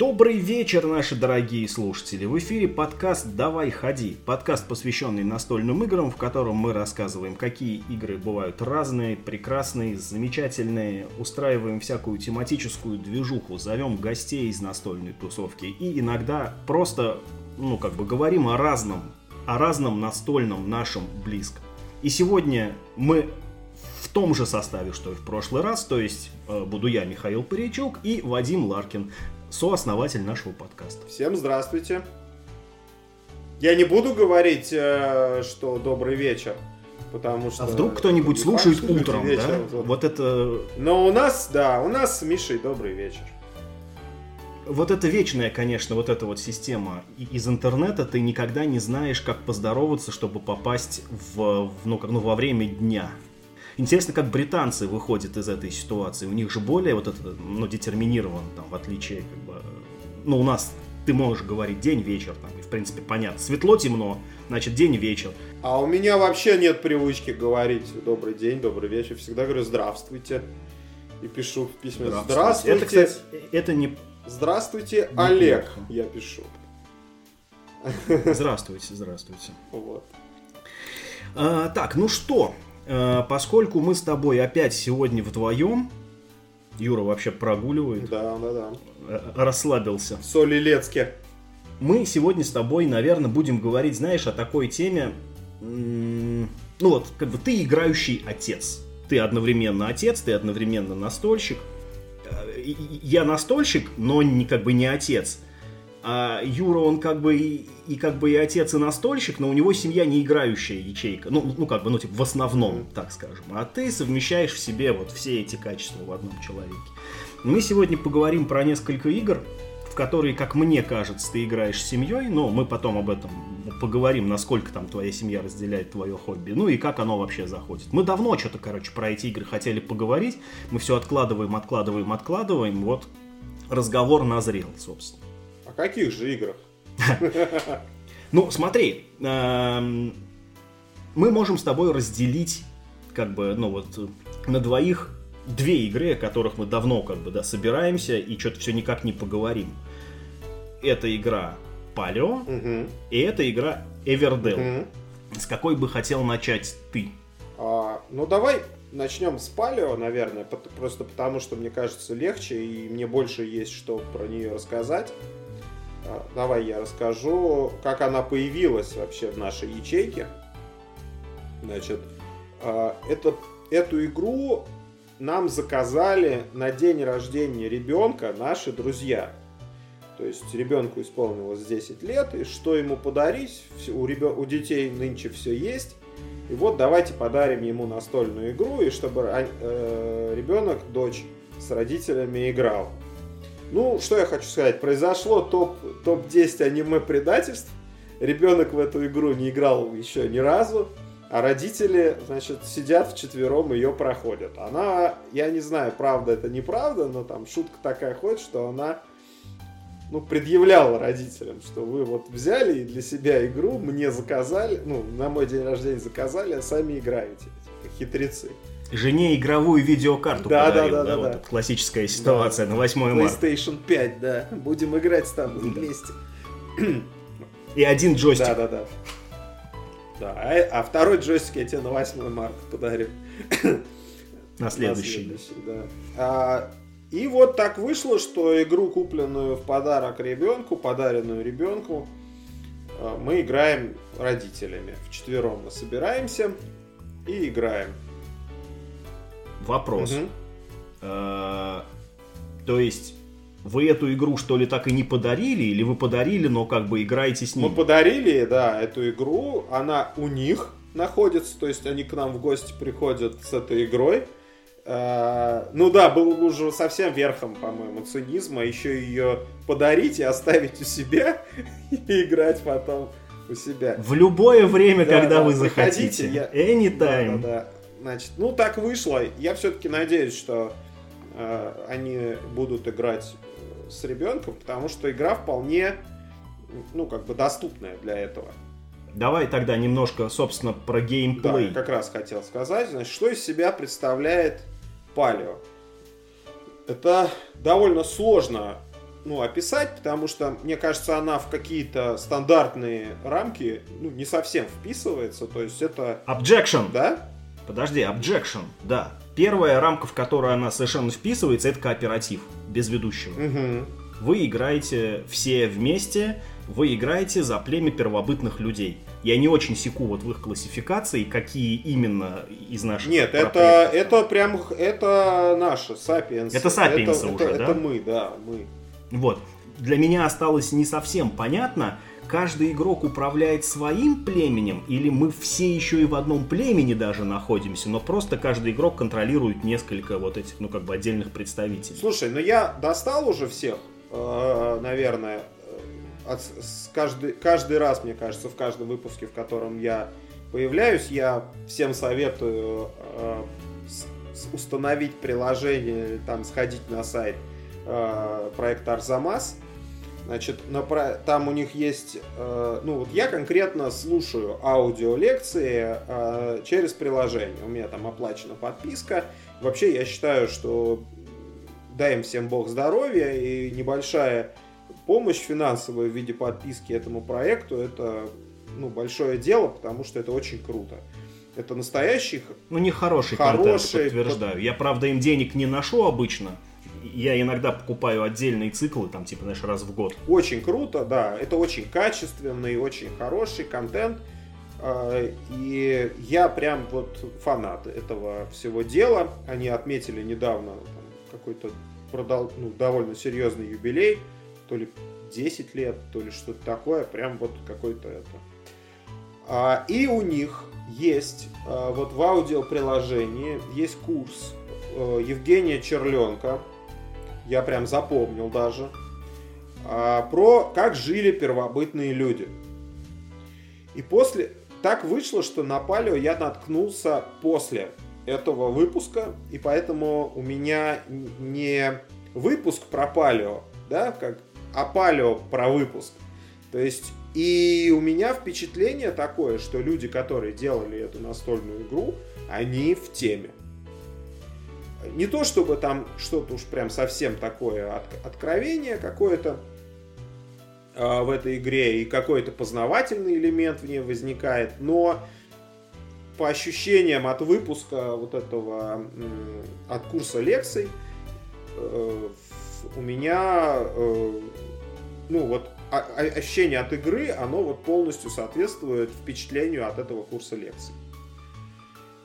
Добрый вечер, наши дорогие слушатели! В эфире подкаст «Давай ходи». Подкаст, посвященный настольным играм, в котором мы рассказываем, какие игры бывают разные, прекрасные, замечательные, устраиваем всякую тематическую движуху, зовем гостей из настольной тусовки и иногда просто, ну, как бы говорим о разном, о разном настольном нашем близком. И сегодня мы в том же составе, что и в прошлый раз, то есть э, буду я, Михаил Паричук, и Вадим Ларкин сооснователь нашего подкаста. Всем здравствуйте. Я не буду говорить, э, что добрый вечер, потому что... А вдруг кто-нибудь слушает утром, вечер, да? Вот. вот это... Но у нас, да, у нас с Мишей добрый вечер. Вот это вечная, конечно, вот эта вот система из интернета, ты никогда не знаешь, как поздороваться, чтобы попасть в, в ну, как, ну, во время дня. Интересно, как британцы выходят из этой ситуации. У них же более вот это, ну, детерминирован, там, в отличие, как бы, ну, у нас ты можешь говорить день-вечер, там, и, в принципе, понятно. Светло, темно, значит, день-вечер. А у меня вообще нет привычки говорить добрый день, добрый вечер. Всегда говорю здравствуйте. И пишу в письме здравствуйте. здравствуйте. Это, кстати, это не... Здравствуйте, не Олег, плохо. я пишу. Здравствуйте, здравствуйте. Вот. А, так, ну что, поскольку мы с тобой опять сегодня вдвоем, Юра вообще прогуливает. Да, да, да. Э, расслабился. В Солилецке. Мы сегодня с тобой, наверное, будем говорить, знаешь, о такой теме. Ну вот, как бы ты играющий отец. Ты одновременно отец, ты одновременно настольщик. Э, я настольщик, но не как бы не отец. А Юра, он как бы и, и как бы и отец, и настольщик, но у него семья не играющая ячейка. Ну, ну как бы, ну, типа, в основном, так скажем. А ты совмещаешь в себе вот все эти качества в одном человеке. Мы сегодня поговорим про несколько игр, в которые, как мне кажется, ты играешь с семьей, но мы потом об этом поговорим, насколько там твоя семья разделяет твое хобби, ну и как оно вообще заходит. Мы давно что-то, короче, про эти игры хотели поговорить, мы все откладываем, откладываем, откладываем, вот разговор назрел, собственно. Каких же играх? Ну, смотри, эм, мы можем с тобой разделить, как бы, ну вот, на двоих две игры, о которых мы давно, как бы, да, собираемся и что-то все никак не поговорим. Это игра угу. и это игра. Угу. С какой бы хотел начать ты? А, ну, давай начнем с Палео, наверное, просто потому что мне кажется легче и мне больше есть что про нее рассказать. А, давай я расскажу, как она появилась вообще в нашей ячейке. Значит, а, это, эту игру нам заказали на день рождения ребенка наши друзья. То есть ребенку исполнилось 10 лет, и что ему подарить? У, ребен... у детей нынче все есть. И вот давайте подарим ему настольную игру, и чтобы э, ребенок, дочь с родителями играл. Ну, что я хочу сказать. Произошло топ, топ-10 аниме-предательств. Ребенок в эту игру не играл еще ни разу. А родители, значит, сидят вчетвером ее проходят. Она, я не знаю, правда это неправда, но там шутка такая ходит, что она ну, предъявляла родителям, что вы вот взяли для себя игру, мне заказали, ну, на мой день рождения заказали, а сами играете. Хитрецы жене игровую видеокарту да, подарил. Да, да, да, да, вот да. классическая ситуация да. на 8 марта. PlayStation 5, да. Будем играть с тобой да. вместе. И один джойстик. Да, да, да. Да, а, а второй джойстик я тебе на 8 марта подарю. На следующий. На следующий да. А, и вот так вышло, что игру, купленную в подарок ребенку, подаренную ребенку, а, мы играем родителями. В четвером мы собираемся и играем. Вопрос. Угу. то есть вы эту игру что ли так и не подарили, или вы подарили, но как бы играете с ней? Мы подарили, да, эту игру, она у них находится, то есть они к нам в гости приходят с этой игрой. Э, ну да, был уже совсем верхом, по-моему, цинизма, еще ее подарить и оставить у себя и играть потом у себя. В любое время, да, когда да, вы захотите. Я... Anytime. Да, да, да. Значит, ну так вышло. Я все-таки надеюсь, что э, они будут играть э, с ребенком, потому что игра вполне, ну, как бы доступная для этого. Давай тогда немножко, собственно, про геймплей. Да, как раз хотел сказать. Значит, что из себя представляет Палео? Это довольно сложно ну, описать, потому что, мне кажется, она в какие-то стандартные рамки ну, не совсем вписывается. То есть это... Objection! Да? Подожди, objection, да. Первая рамка, в которую она совершенно вписывается, это кооператив, без ведущего. Угу. Вы играете все вместе, вы играете за племя первобытных людей. Я не очень секу вот в их классификации, какие именно из наших... Нет, это, это прям, это наши, сапиенсы. Это сапиенсы уже, это, да? Это мы, да, мы. Вот. Для меня осталось не совсем понятно, каждый игрок управляет своим племенем, или мы все еще и в одном племени даже находимся, но просто каждый игрок контролирует несколько вот этих, ну, как бы отдельных представителей. Слушай, ну я достал уже всех, э, наверное, э, от, с каждый, каждый раз, мне кажется, в каждом выпуске, в котором я появляюсь, я всем советую э, установить приложение, там сходить на сайт проекта Арзамас. Значит, на, там у них есть, э, ну вот я конкретно слушаю аудиолекции э, через приложение. У меня там оплачена подписка. Вообще я считаю, что дай им всем бог здоровья и небольшая помощь финансовая в виде подписки этому проекту это ну, большое дело, потому что это очень круто. Это настоящий... Ну, не хороший, хороший контент, подтверждаю. Я, правда, им денег не ношу обычно. Я иногда покупаю отдельные циклы, там, типа, знаешь, раз в год. Очень круто, да. Это очень качественный, очень хороший контент. А, и я прям вот фанат этого всего дела. Они отметили недавно какой-то продал, ну, довольно серьезный юбилей. То ли 10 лет, то ли что-то такое. Прям вот какой-то это а, и у них есть а, вот в аудиоприложении есть курс э, Евгения Черленка, я прям запомнил даже, а, про как жили первобытные люди. И после так вышло, что на палео я наткнулся после этого выпуска, и поэтому у меня не выпуск про палео, да, как, а палео про выпуск. То есть и у меня впечатление такое, что люди, которые делали эту настольную игру, они в теме. Не то чтобы там что-то уж прям совсем такое от, откровение какое-то э, в этой игре и какой-то познавательный элемент в ней возникает, но по ощущениям от выпуска вот этого, э, от курса лекций, э, у меня, э, ну вот ощущение от игры, оно вот полностью соответствует впечатлению от этого курса лекций.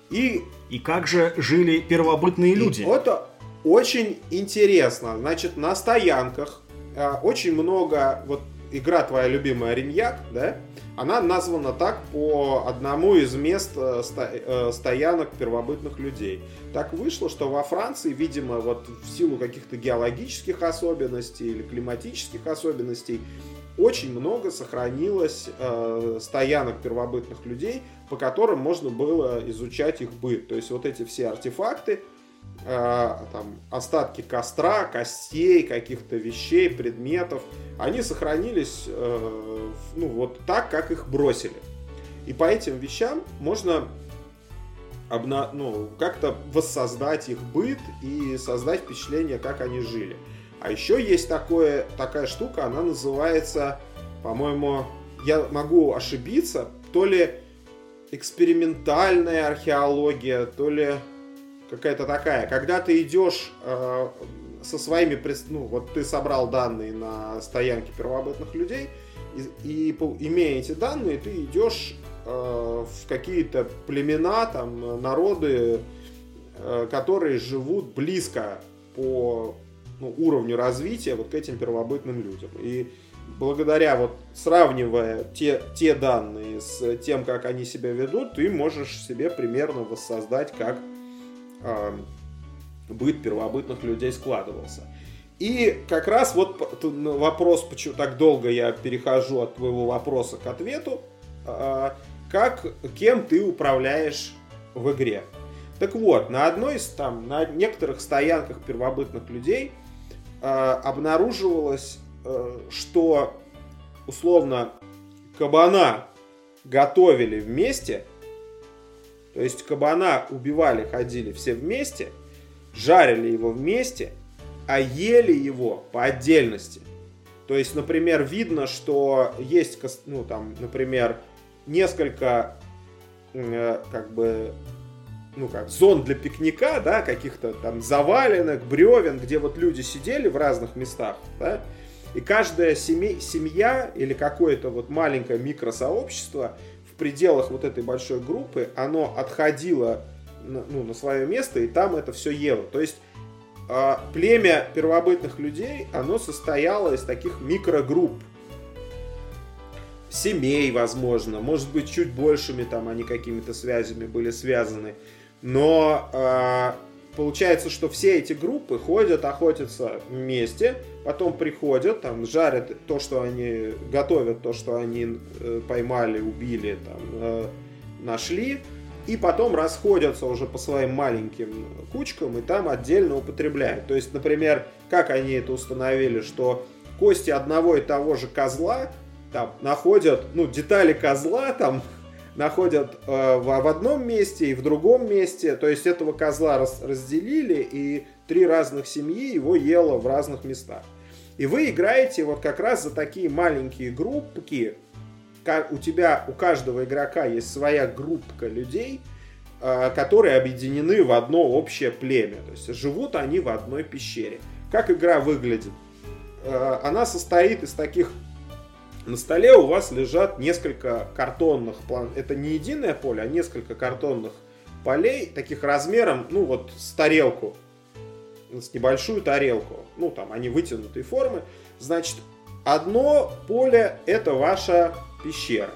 И, и как же жили первобытные люди? Это очень интересно. Значит, на стоянках э, очень много, вот игра твоя любимая Риньяк, да, она названа так по одному из мест э, э, стоянок первобытных людей. Так вышло, что во Франции, видимо, вот в силу каких-то геологических особенностей или климатических особенностей, очень много сохранилось э, стоянок первобытных людей, по которым можно было изучать их быт. То есть вот эти все артефакты, э, там, остатки костра, костей, каких-то вещей, предметов, они сохранились э, ну, вот так, как их бросили. И по этим вещам можно обна... ну, как-то воссоздать их быт и создать впечатление, как они жили. А еще есть такое, такая штука, она называется, по-моему, я могу ошибиться, то ли экспериментальная археология, то ли какая-то такая. Когда ты идешь э, со своими, ну вот ты собрал данные на стоянке первобытных людей, и, и имея эти данные, ты идешь э, в какие-то племена, там, народы, э, которые живут близко по ну, уровню развития вот к этим первобытным людям. И благодаря вот сравнивая те, те данные с тем, как они себя ведут, ты можешь себе примерно воссоздать, как э, быт первобытных людей складывался. И как раз вот вопрос, почему так долго я перехожу от твоего вопроса к ответу, э, как, кем ты управляешь в игре. Так вот, на одной из там, на некоторых стоянках первобытных людей – обнаруживалось, э, что условно кабана готовили вместе, то есть кабана убивали, ходили все вместе, жарили его вместе, а ели его по отдельности – То есть, например, видно, что есть, ну, там, например, несколько, э, как бы, ну, как, зон для пикника, да, каких-то там заваленных, бревен, где вот люди сидели в разных местах, да, и каждая семей, семья или какое-то вот маленькое микросообщество в пределах вот этой большой группы, оно отходило на, ну, на свое место, и там это все ело. То есть э, племя первобытных людей, оно состояло из таких микрогрупп. Семей, возможно, может быть, чуть большими там они какими-то связями были связаны. Но э, получается, что все эти группы ходят, охотятся вместе, потом приходят, там, жарят то, что они готовят, то, что они э, поймали, убили, там, э, нашли, и потом расходятся уже по своим маленьким кучкам и там отдельно употребляют. То есть, например, как они это установили, что кости одного и того же козла там находят, ну, детали козла там находят э, в, в одном месте и в другом месте. То есть этого козла раз, разделили, и три разных семьи его ело в разных местах. И вы играете вот как раз за такие маленькие группки, у тебя, у каждого игрока есть своя группка людей, э, которые объединены в одно общее племя. То есть живут они в одной пещере. Как игра выглядит? Э, она состоит из таких... На столе у вас лежат несколько картонных план. Это не единое поле, а несколько картонных полей, таких размером, ну вот с тарелку, с небольшую тарелку. Ну там они вытянутые формы. Значит, одно поле это ваша пещера.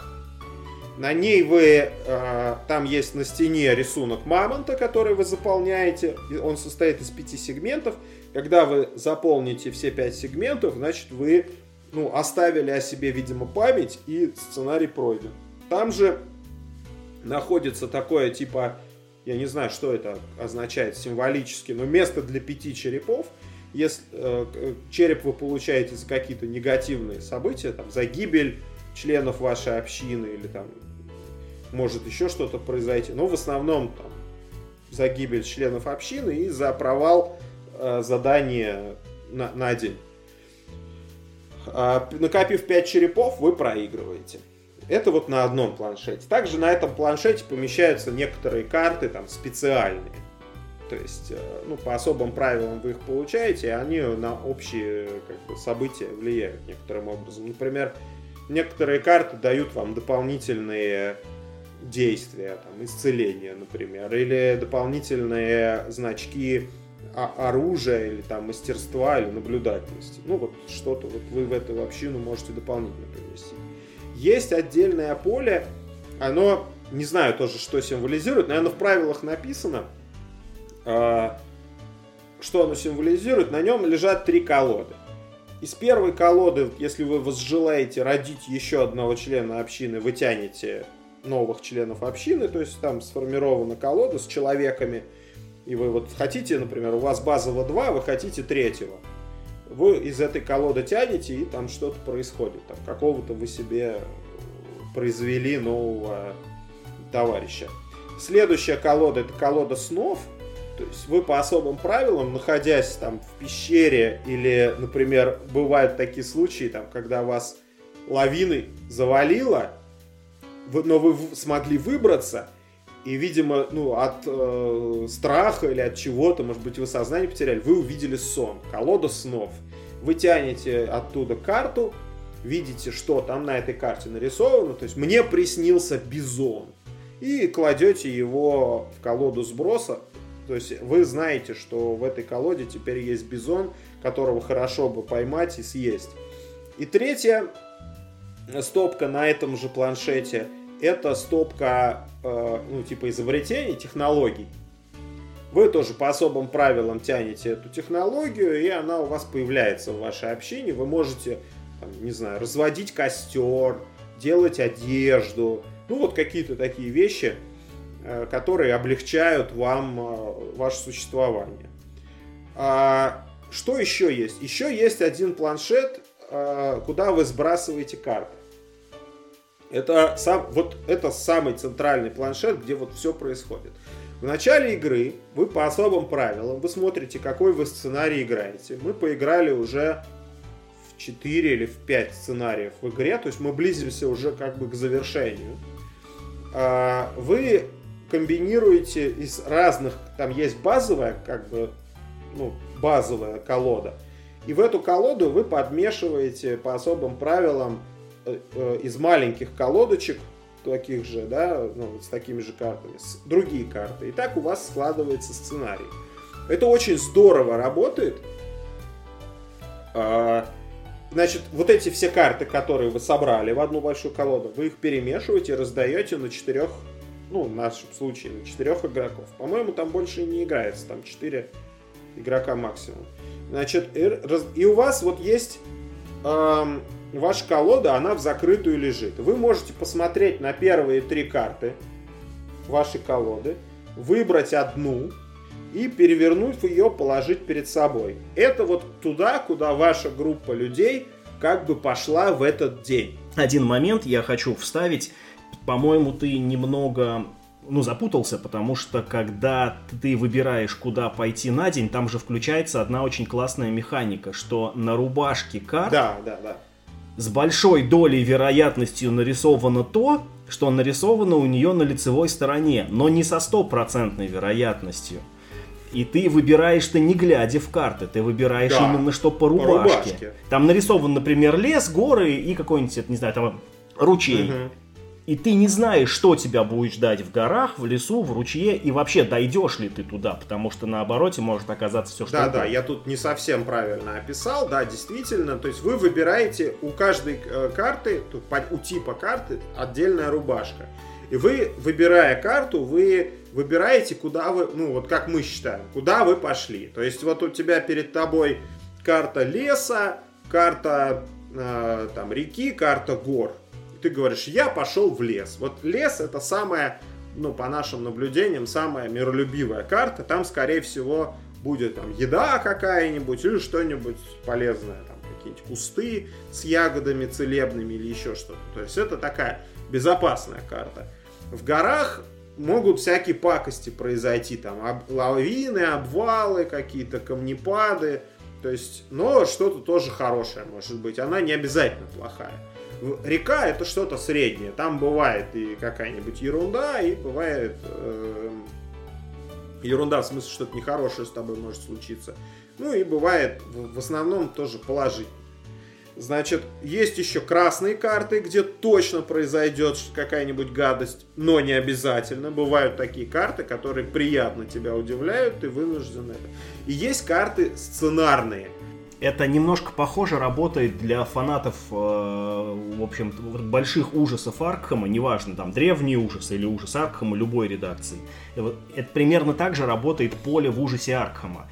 На ней вы, э, там есть на стене рисунок мамонта, который вы заполняете. Он состоит из пяти сегментов. Когда вы заполните все пять сегментов, значит вы ну, оставили о себе, видимо, память и сценарий пройден. Там же находится такое типа, я не знаю, что это означает символически, но место для пяти черепов. Если э, череп вы получаете за какие-то негативные события, там, за гибель членов вашей общины или там может еще что-то произойти. Но в основном там за гибель членов общины и за провал э, задания на, на день. А, накопив 5 черепов, вы проигрываете. Это вот на одном планшете. Также на этом планшете помещаются некоторые карты там специальные. То есть, э, ну, по особым правилам вы их получаете, и они на общие как бы, события влияют некоторым образом. Например, некоторые карты дают вам дополнительные действия, там, исцеления, например, или дополнительные значки оружия, или там мастерства, или наблюдательности. Ну, вот что-то вот вы в эту общину можете дополнительно принести. Есть отдельное поле, оно, не знаю тоже, что символизирует, наверное, в правилах написано, а, что оно символизирует. На нем лежат три колоды. Из первой колоды, если вы возжелаете родить еще одного члена общины, вы тянете новых членов общины, то есть там сформирована колода с человеками, и вы вот хотите, например, у вас базово два, вы хотите третьего. Вы из этой колоды тянете, и там что-то происходит. Там какого-то вы себе произвели нового товарища. Следующая колода это колода снов, то есть вы по особым правилам, находясь там в пещере или, например, бывают такие случаи, там, когда вас лавиной завалило, но вы смогли выбраться, и, видимо, ну, от э, страха или от чего-то, может быть, вы сознание потеряли, вы увидели сон, колода снов. Вы тянете оттуда карту, видите, что там на этой карте нарисовано, то есть мне приснился бизон, и кладете его в колоду сброса, то есть вы знаете, что в этой колоде теперь есть бизон, которого хорошо бы поймать и съесть. И третья стопка на этом же планшете это стопка э, ну, типа изобретений, технологий. Вы тоже по особым правилам тянете эту технологию, и она у вас появляется в вашей общине. Вы можете, там, не знаю, разводить костер, делать одежду, ну вот какие-то такие вещи – Э, которые облегчают вам э, ваше существование. А, что еще есть? Еще есть один планшет, э, куда вы сбрасываете карты. Это, сам, вот это самый центральный планшет, где вот все происходит. В начале игры вы по особым правилам, вы смотрите, какой вы сценарий играете. Мы поиграли уже 4 или в 5 сценариев в игре, то есть мы близимся уже как бы к завершению. А, вы комбинируете из разных, там есть базовая, как бы, ну, базовая колода, и в эту колоду вы подмешиваете по особым правилам из маленьких колодочек, таких же, да, ну, с такими же картами, с другие карты. И так у вас складывается сценарий. Это очень здорово работает. А, значит, вот эти все карты, которые вы собрали в одну большую колоду, вы их перемешиваете, раздаете на четырех, ну, в нашем случае, на четырех игроков. По-моему, там больше не играется, там четыре игрока максимум. Значит, и, и у вас вот есть эм, ваша колода, она в закрытую лежит. Вы можете посмотреть на первые три карты вашей колоды, выбрать одну и перевернув ее, положить перед собой. Это вот туда, куда ваша группа людей как бы пошла в этот день. Один момент я хочу вставить. По-моему, ты немного ну, запутался, потому что когда ты выбираешь, куда пойти на день, там же включается одна очень классная механика, что на рубашке карт да, да, да. С большой долей вероятностью нарисовано то, что нарисовано у нее на лицевой стороне, но не со стопроцентной вероятностью. И ты выбираешь ты не глядя в карты, ты выбираешь да, именно что по рубашке. по рубашке. Там нарисован, например, лес, горы и какой-нибудь, не знаю, там ручей. Угу и ты не знаешь, что тебя будет ждать в горах, в лесу, в ручье, и вообще дойдешь ли ты туда, потому что на обороте может оказаться все, что Да, да, я тут не совсем правильно описал, да, действительно, то есть вы выбираете у каждой э, карты, у типа карты отдельная рубашка. И вы, выбирая карту, вы выбираете, куда вы, ну вот как мы считаем, куда вы пошли. То есть вот у тебя перед тобой карта леса, карта э, там реки, карта гор ты говоришь, я пошел в лес. Вот лес это самая, ну, по нашим наблюдениям, самая миролюбивая карта. Там, скорее всего, будет там еда какая-нибудь или что-нибудь полезное. Там какие-нибудь кусты с ягодами целебными или еще что-то. То есть это такая безопасная карта. В горах могут всякие пакости произойти, там об, лавины, обвалы, какие-то камнепады, то есть, но что-то тоже хорошее может быть, она не обязательно плохая река это что-то среднее. Там бывает и какая-нибудь ерунда, и бывает э, ерунда в смысле что-то нехорошее с тобой может случиться. Ну и бывает в, в основном тоже положительно. Значит, есть еще красные карты, где точно произойдет какая-нибудь гадость, но не обязательно. Бывают такие карты, которые приятно тебя удивляют, ты вынужден это. И есть карты сценарные – это немножко похоже работает для фанатов, э, в общем, больших ужасов Аркхема, неважно, там, древние ужасы или ужас Аркхема любой редакции. Это примерно так же работает поле в ужасе Аркхема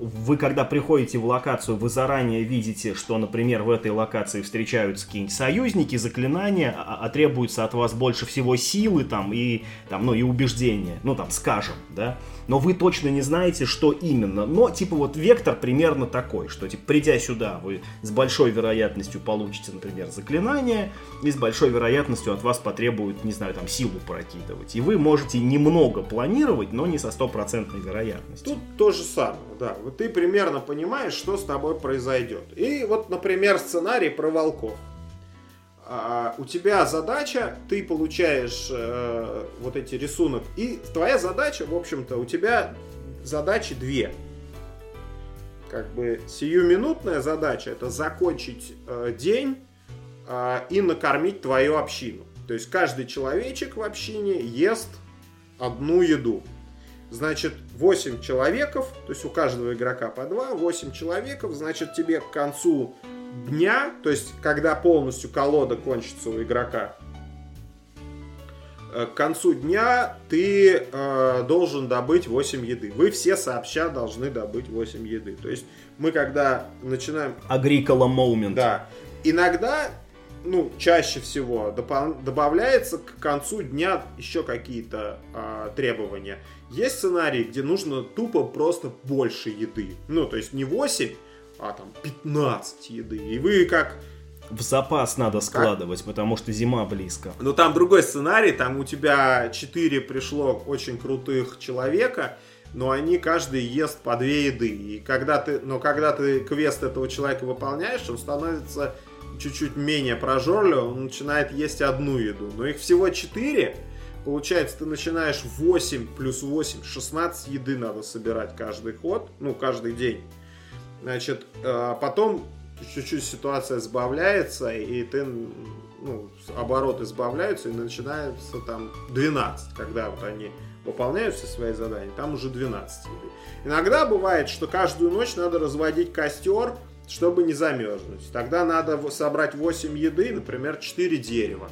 вы когда приходите в локацию, вы заранее видите, что, например, в этой локации встречаются какие-нибудь союзники, заклинания, а, а требуется от вас больше всего силы там и, там, ну, и убеждения, ну там, скажем, да, но вы точно не знаете, что именно, но типа вот вектор примерно такой, что типа придя сюда, вы с большой вероятностью получите, например, заклинание, и с большой вероятностью от вас потребуют, не знаю, там, силу прокидывать, и вы можете немного планировать, но не со стопроцентной вероятностью. Тут то же самое, да, вот ты примерно понимаешь, что с тобой произойдет. И вот, например, сценарий про волков. А, у тебя задача, ты получаешь э, вот эти рисунок, и твоя задача, в общем-то, у тебя задачи две. Как бы сиюминутная задача это закончить э, день э, и накормить твою общину. То есть каждый человечек в общине ест одну еду. Значит, 8 человеков, то есть у каждого игрока по 2, 8 человеков, значит, тебе к концу дня, то есть когда полностью колода кончится у игрока, э, к концу дня ты э, должен добыть 8 еды. Вы все сообща должны добыть 8 еды. То есть мы когда начинаем... Agricola moment. Да. Иногда ну, чаще всего добавляется к концу дня еще какие-то а, требования. Есть сценарии, где нужно тупо просто больше еды. Ну, то есть не 8, а там 15 еды. И вы как... В запас надо складывать, как? потому что зима близко. Но там другой сценарий, там у тебя 4 пришло очень крутых человека, но они каждый ест по две еды. И когда ты, но когда ты квест этого человека выполняешь, он становится чуть-чуть менее прожорливым, он начинает есть одну еду. Но их всего четыре, Получается, ты начинаешь 8 плюс 8, 16 еды надо собирать каждый ход, ну, каждый день. Значит, а потом чуть-чуть ситуация сбавляется, и ты, ну, обороты сбавляются, и начинается там 12, когда вот они выполняют все свои задания, там уже 12 еды. Иногда бывает, что каждую ночь надо разводить костер, чтобы не замерзнуть. Тогда надо собрать 8 еды, например, 4 дерева.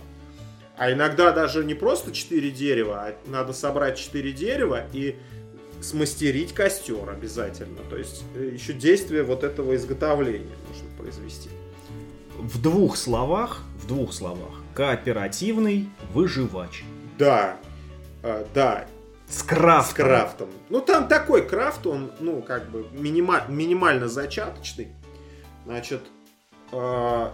А иногда даже не просто 4 дерева, а надо собрать 4 дерева и смастерить костер обязательно. То есть э, еще действие вот этого изготовления нужно произвести. В двух словах, в двух словах, кооперативный выживач. Да, э, да. С крафтом. С крафтом. Ну там такой крафт, он, ну, как бы минима- минимально зачаточный. Значит, э,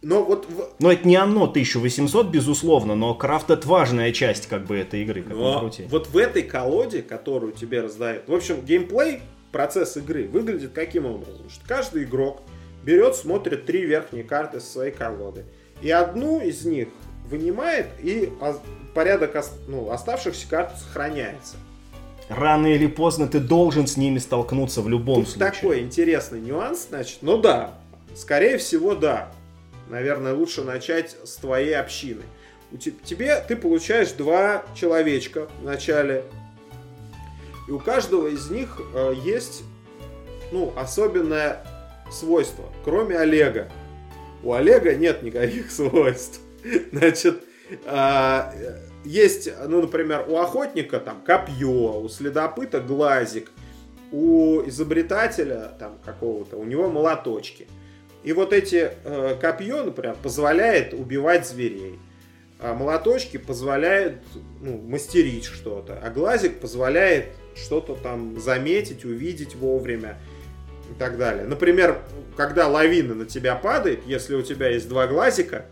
но вот... Но это не оно 1800, безусловно, но крафт это важная часть как бы этой игры, как но вот в этой колоде, которую тебе раздают... В общем, геймплей, процесс игры выглядит каким образом? Что каждый игрок берет, смотрит три верхние карты со своей колоды. И одну из них вынимает, и порядок ну, оставшихся карт сохраняется. Рано или поздно ты должен с ними столкнуться в любом Тут случае. такой интересный нюанс, значит. Ну да, скорее всего, да наверное, лучше начать с твоей общины. У тебе ты получаешь два человечка в начале, и у каждого из них э, есть ну, особенное свойство, кроме Олега. У Олега нет никаких свойств. Значит, э, есть, ну, например, у охотника там копье, у следопыта глазик, у изобретателя там какого-то, у него молоточки – и вот эти э, копье, например, позволяет убивать зверей. А молоточки позволяют ну, мастерить что-то. А глазик позволяет что-то там заметить, увидеть вовремя и так далее. Например, когда лавина на тебя падает, если у тебя есть два глазика,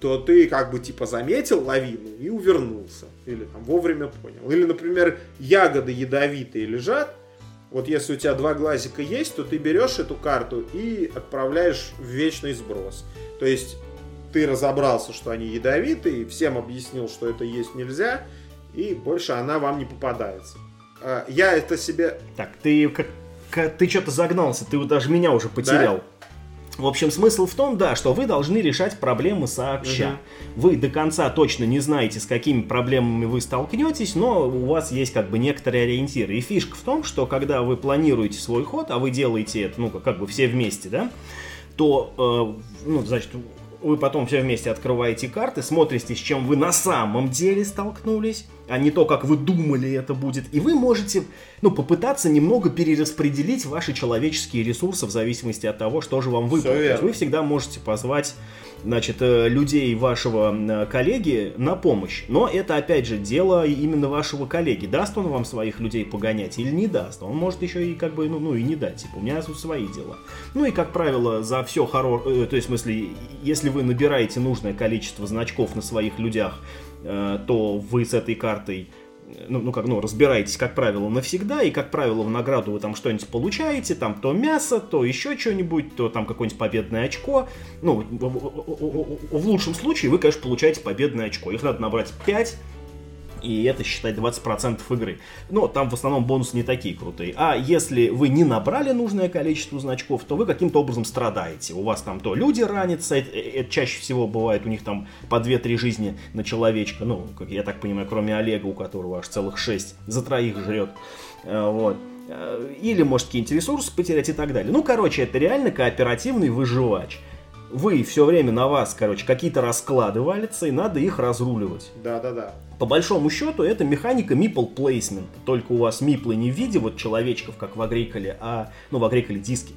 то ты как бы типа заметил лавину и увернулся. Или там вовремя понял. Или, например, ягоды ядовитые лежат, вот если у тебя два глазика есть, то ты берешь эту карту и отправляешь в вечный сброс. То есть ты разобрался, что они ядовитые, всем объяснил, что это есть нельзя, и больше она вам не попадается. А, я это себе... Так, ты как, ты что-то загнался, ты даже меня уже потерял. Да? В общем, смысл в том, да, что вы должны решать проблемы сообща. Угу. Вы до конца точно не знаете, с какими проблемами вы столкнетесь, но у вас есть как бы некоторые ориентиры. И фишка в том, что когда вы планируете свой ход, а вы делаете это, ну, как бы все вместе, да, то, э, ну, значит, вы потом все вместе открываете карты, смотрите, с чем вы на самом деле столкнулись, а не то, как вы думали это будет. И вы можете, ну, попытаться немного перераспределить ваши человеческие ресурсы в зависимости от того, что же вам выпало. Вы всегда можете позвать значит, э, людей вашего э, коллеги на помощь. Но это, опять же, дело именно вашего коллеги. Даст он вам своих людей погонять или не даст? Он может еще и как бы, ну, ну и не дать. Типа, у меня тут свои дела. Ну и, как правило, за все хорошее... Э, то есть, в смысле, если вы набираете нужное количество значков на своих людях, то вы с этой картой ну, ну, как, ну, разбираетесь, как правило, навсегда, и, как правило, в награду вы там что-нибудь получаете, там то мясо, то еще что-нибудь, то там какое-нибудь победное очко. Ну, в, лучшем случае вы, конечно, получаете победное очко. Их надо набрать 5, и это считать 20% игры. Но там в основном бонусы не такие крутые. А если вы не набрали нужное количество значков, то вы каким-то образом страдаете. У вас там то люди ранятся, это, это чаще всего бывает у них там по 2-3 жизни на человечка. Ну, как я так понимаю, кроме Олега, у которого аж целых 6 за троих жрет. Э, вот э, или, может, какие-нибудь ресурсы потерять и так далее. Ну, короче, это реально кооперативный выживач вы все время на вас, короче, какие-то расклады валятся, и надо их разруливать. Да-да-да. По большому счету, это механика meeple placement. Только у вас миплы не в виде вот человечков, как в Агриколе, а, ну, в Агриколе диски,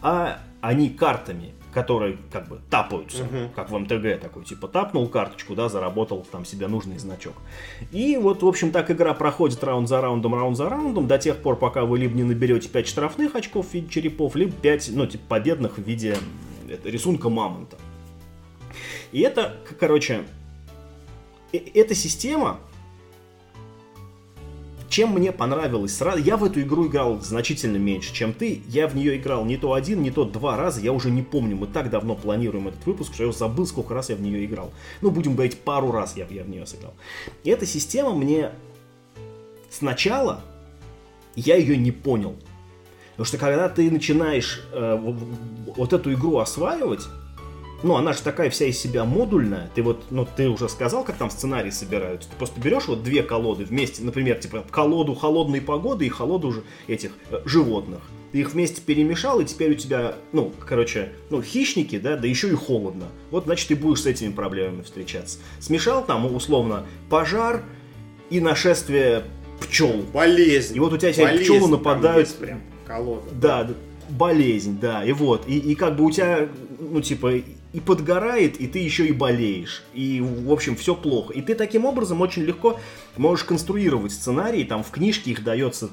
а они картами, которые как бы тапаются, uh-huh. как в МТГ такой, типа тапнул карточку, да, заработал там себе нужный значок. И вот, в общем, так игра проходит раунд за раундом, раунд за раундом, до тех пор, пока вы либо не наберете 5 штрафных очков в виде черепов, либо 5, ну, типа, победных в виде это, рисунка мамонта. И это, короче, эта система, чем мне понравилось сразу, я в эту игру играл значительно меньше, чем ты. Я в нее играл не то один, не то два раза, я уже не помню. Мы так давно планируем этот выпуск, что я забыл, сколько раз я в нее играл. Ну, будем говорить, пару раз я, я в нее сыграл. И эта система мне сначала, я ее не понял. Потому что когда ты начинаешь э, вот эту игру осваивать, ну, она же такая вся из себя модульная. Ты вот, ну, ты уже сказал, как там сценарии собираются. Ты просто берешь вот две колоды вместе, например, типа колоду холодной погоды и колоду же этих э, животных. Ты их вместе перемешал, и теперь у тебя, ну, короче, ну, хищники, да, да еще и холодно. Вот, значит, ты будешь с этими проблемами встречаться. Смешал там, условно, пожар и нашествие пчел. Болезнь. И вот у тебя все пчелы нападают. Прям колода. Да, болезнь, да, и вот. И, и как бы у тебя, ну, типа, и подгорает, и ты еще и болеешь. И, в общем, все плохо. И ты таким образом очень легко можешь конструировать сценарии. Там в книжке их дается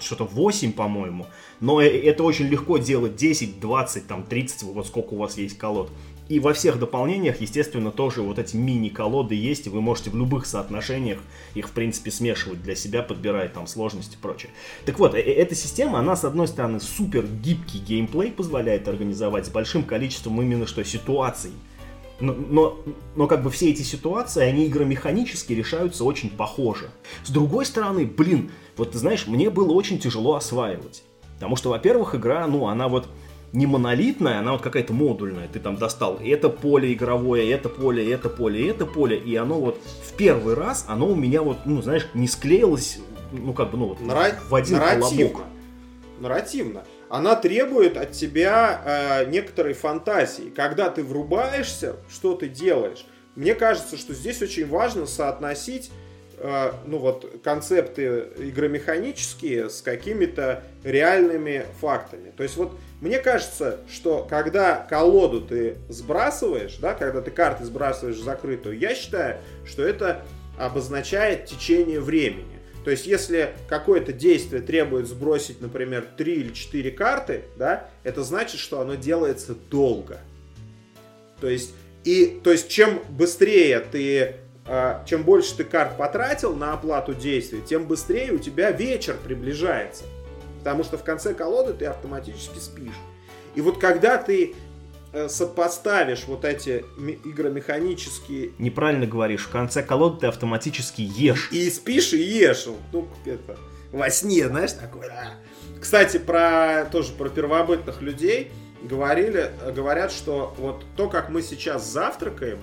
что-то 8, по-моему. Но э, это очень легко делать 10, 20, там 30, вот сколько у вас есть колод. И во всех дополнениях, естественно, тоже вот эти мини-колоды есть, и вы можете в любых соотношениях их, в принципе, смешивать для себя, подбирая там сложности и прочее. Так вот, э, э, эта система, она, с одной стороны, супер гибкий геймплей позволяет организовать с большим количеством именно что ситуаций. Но, но, но как бы все эти ситуации, они игромеханически решаются очень похоже. С другой стороны, блин, вот ты знаешь, мне было очень тяжело осваивать. Потому что, во-первых, игра, ну, она вот не монолитная, она вот какая-то модульная. Ты там достал это поле игровое, это поле, это поле, это поле, и оно вот в первый раз, оно у меня вот, ну, знаешь, не склеилось, ну, как бы, ну, вот Нара... в один нарративно. колобок. Нарративно. Она требует от тебя э, некоторой фантазии. Когда ты врубаешься, что ты делаешь. Мне кажется, что здесь очень важно соотносить э, ну вот концепты игромеханические с какими-то реальными фактами. То есть вот мне кажется, что когда колоду ты сбрасываешь, да, когда ты карты сбрасываешь закрытую, я считаю, что это обозначает течение времени. То есть, если какое-то действие требует сбросить, например, 3 или 4 карты, да, это значит, что оно делается долго. То есть, и, то есть чем быстрее ты, чем больше ты карт потратил на оплату действий, тем быстрее у тебя вечер приближается. Потому что в конце колоды ты автоматически спишь. И вот когда ты э, сопоставишь вот эти игромеханические... Неправильно говоришь, в конце колоды ты автоматически ешь. И спишь, и ешь. Ну, это, во сне, знаешь, такое. Да. Кстати, про тоже про первобытных людей говорили, говорят, что вот то, как мы сейчас завтракаем,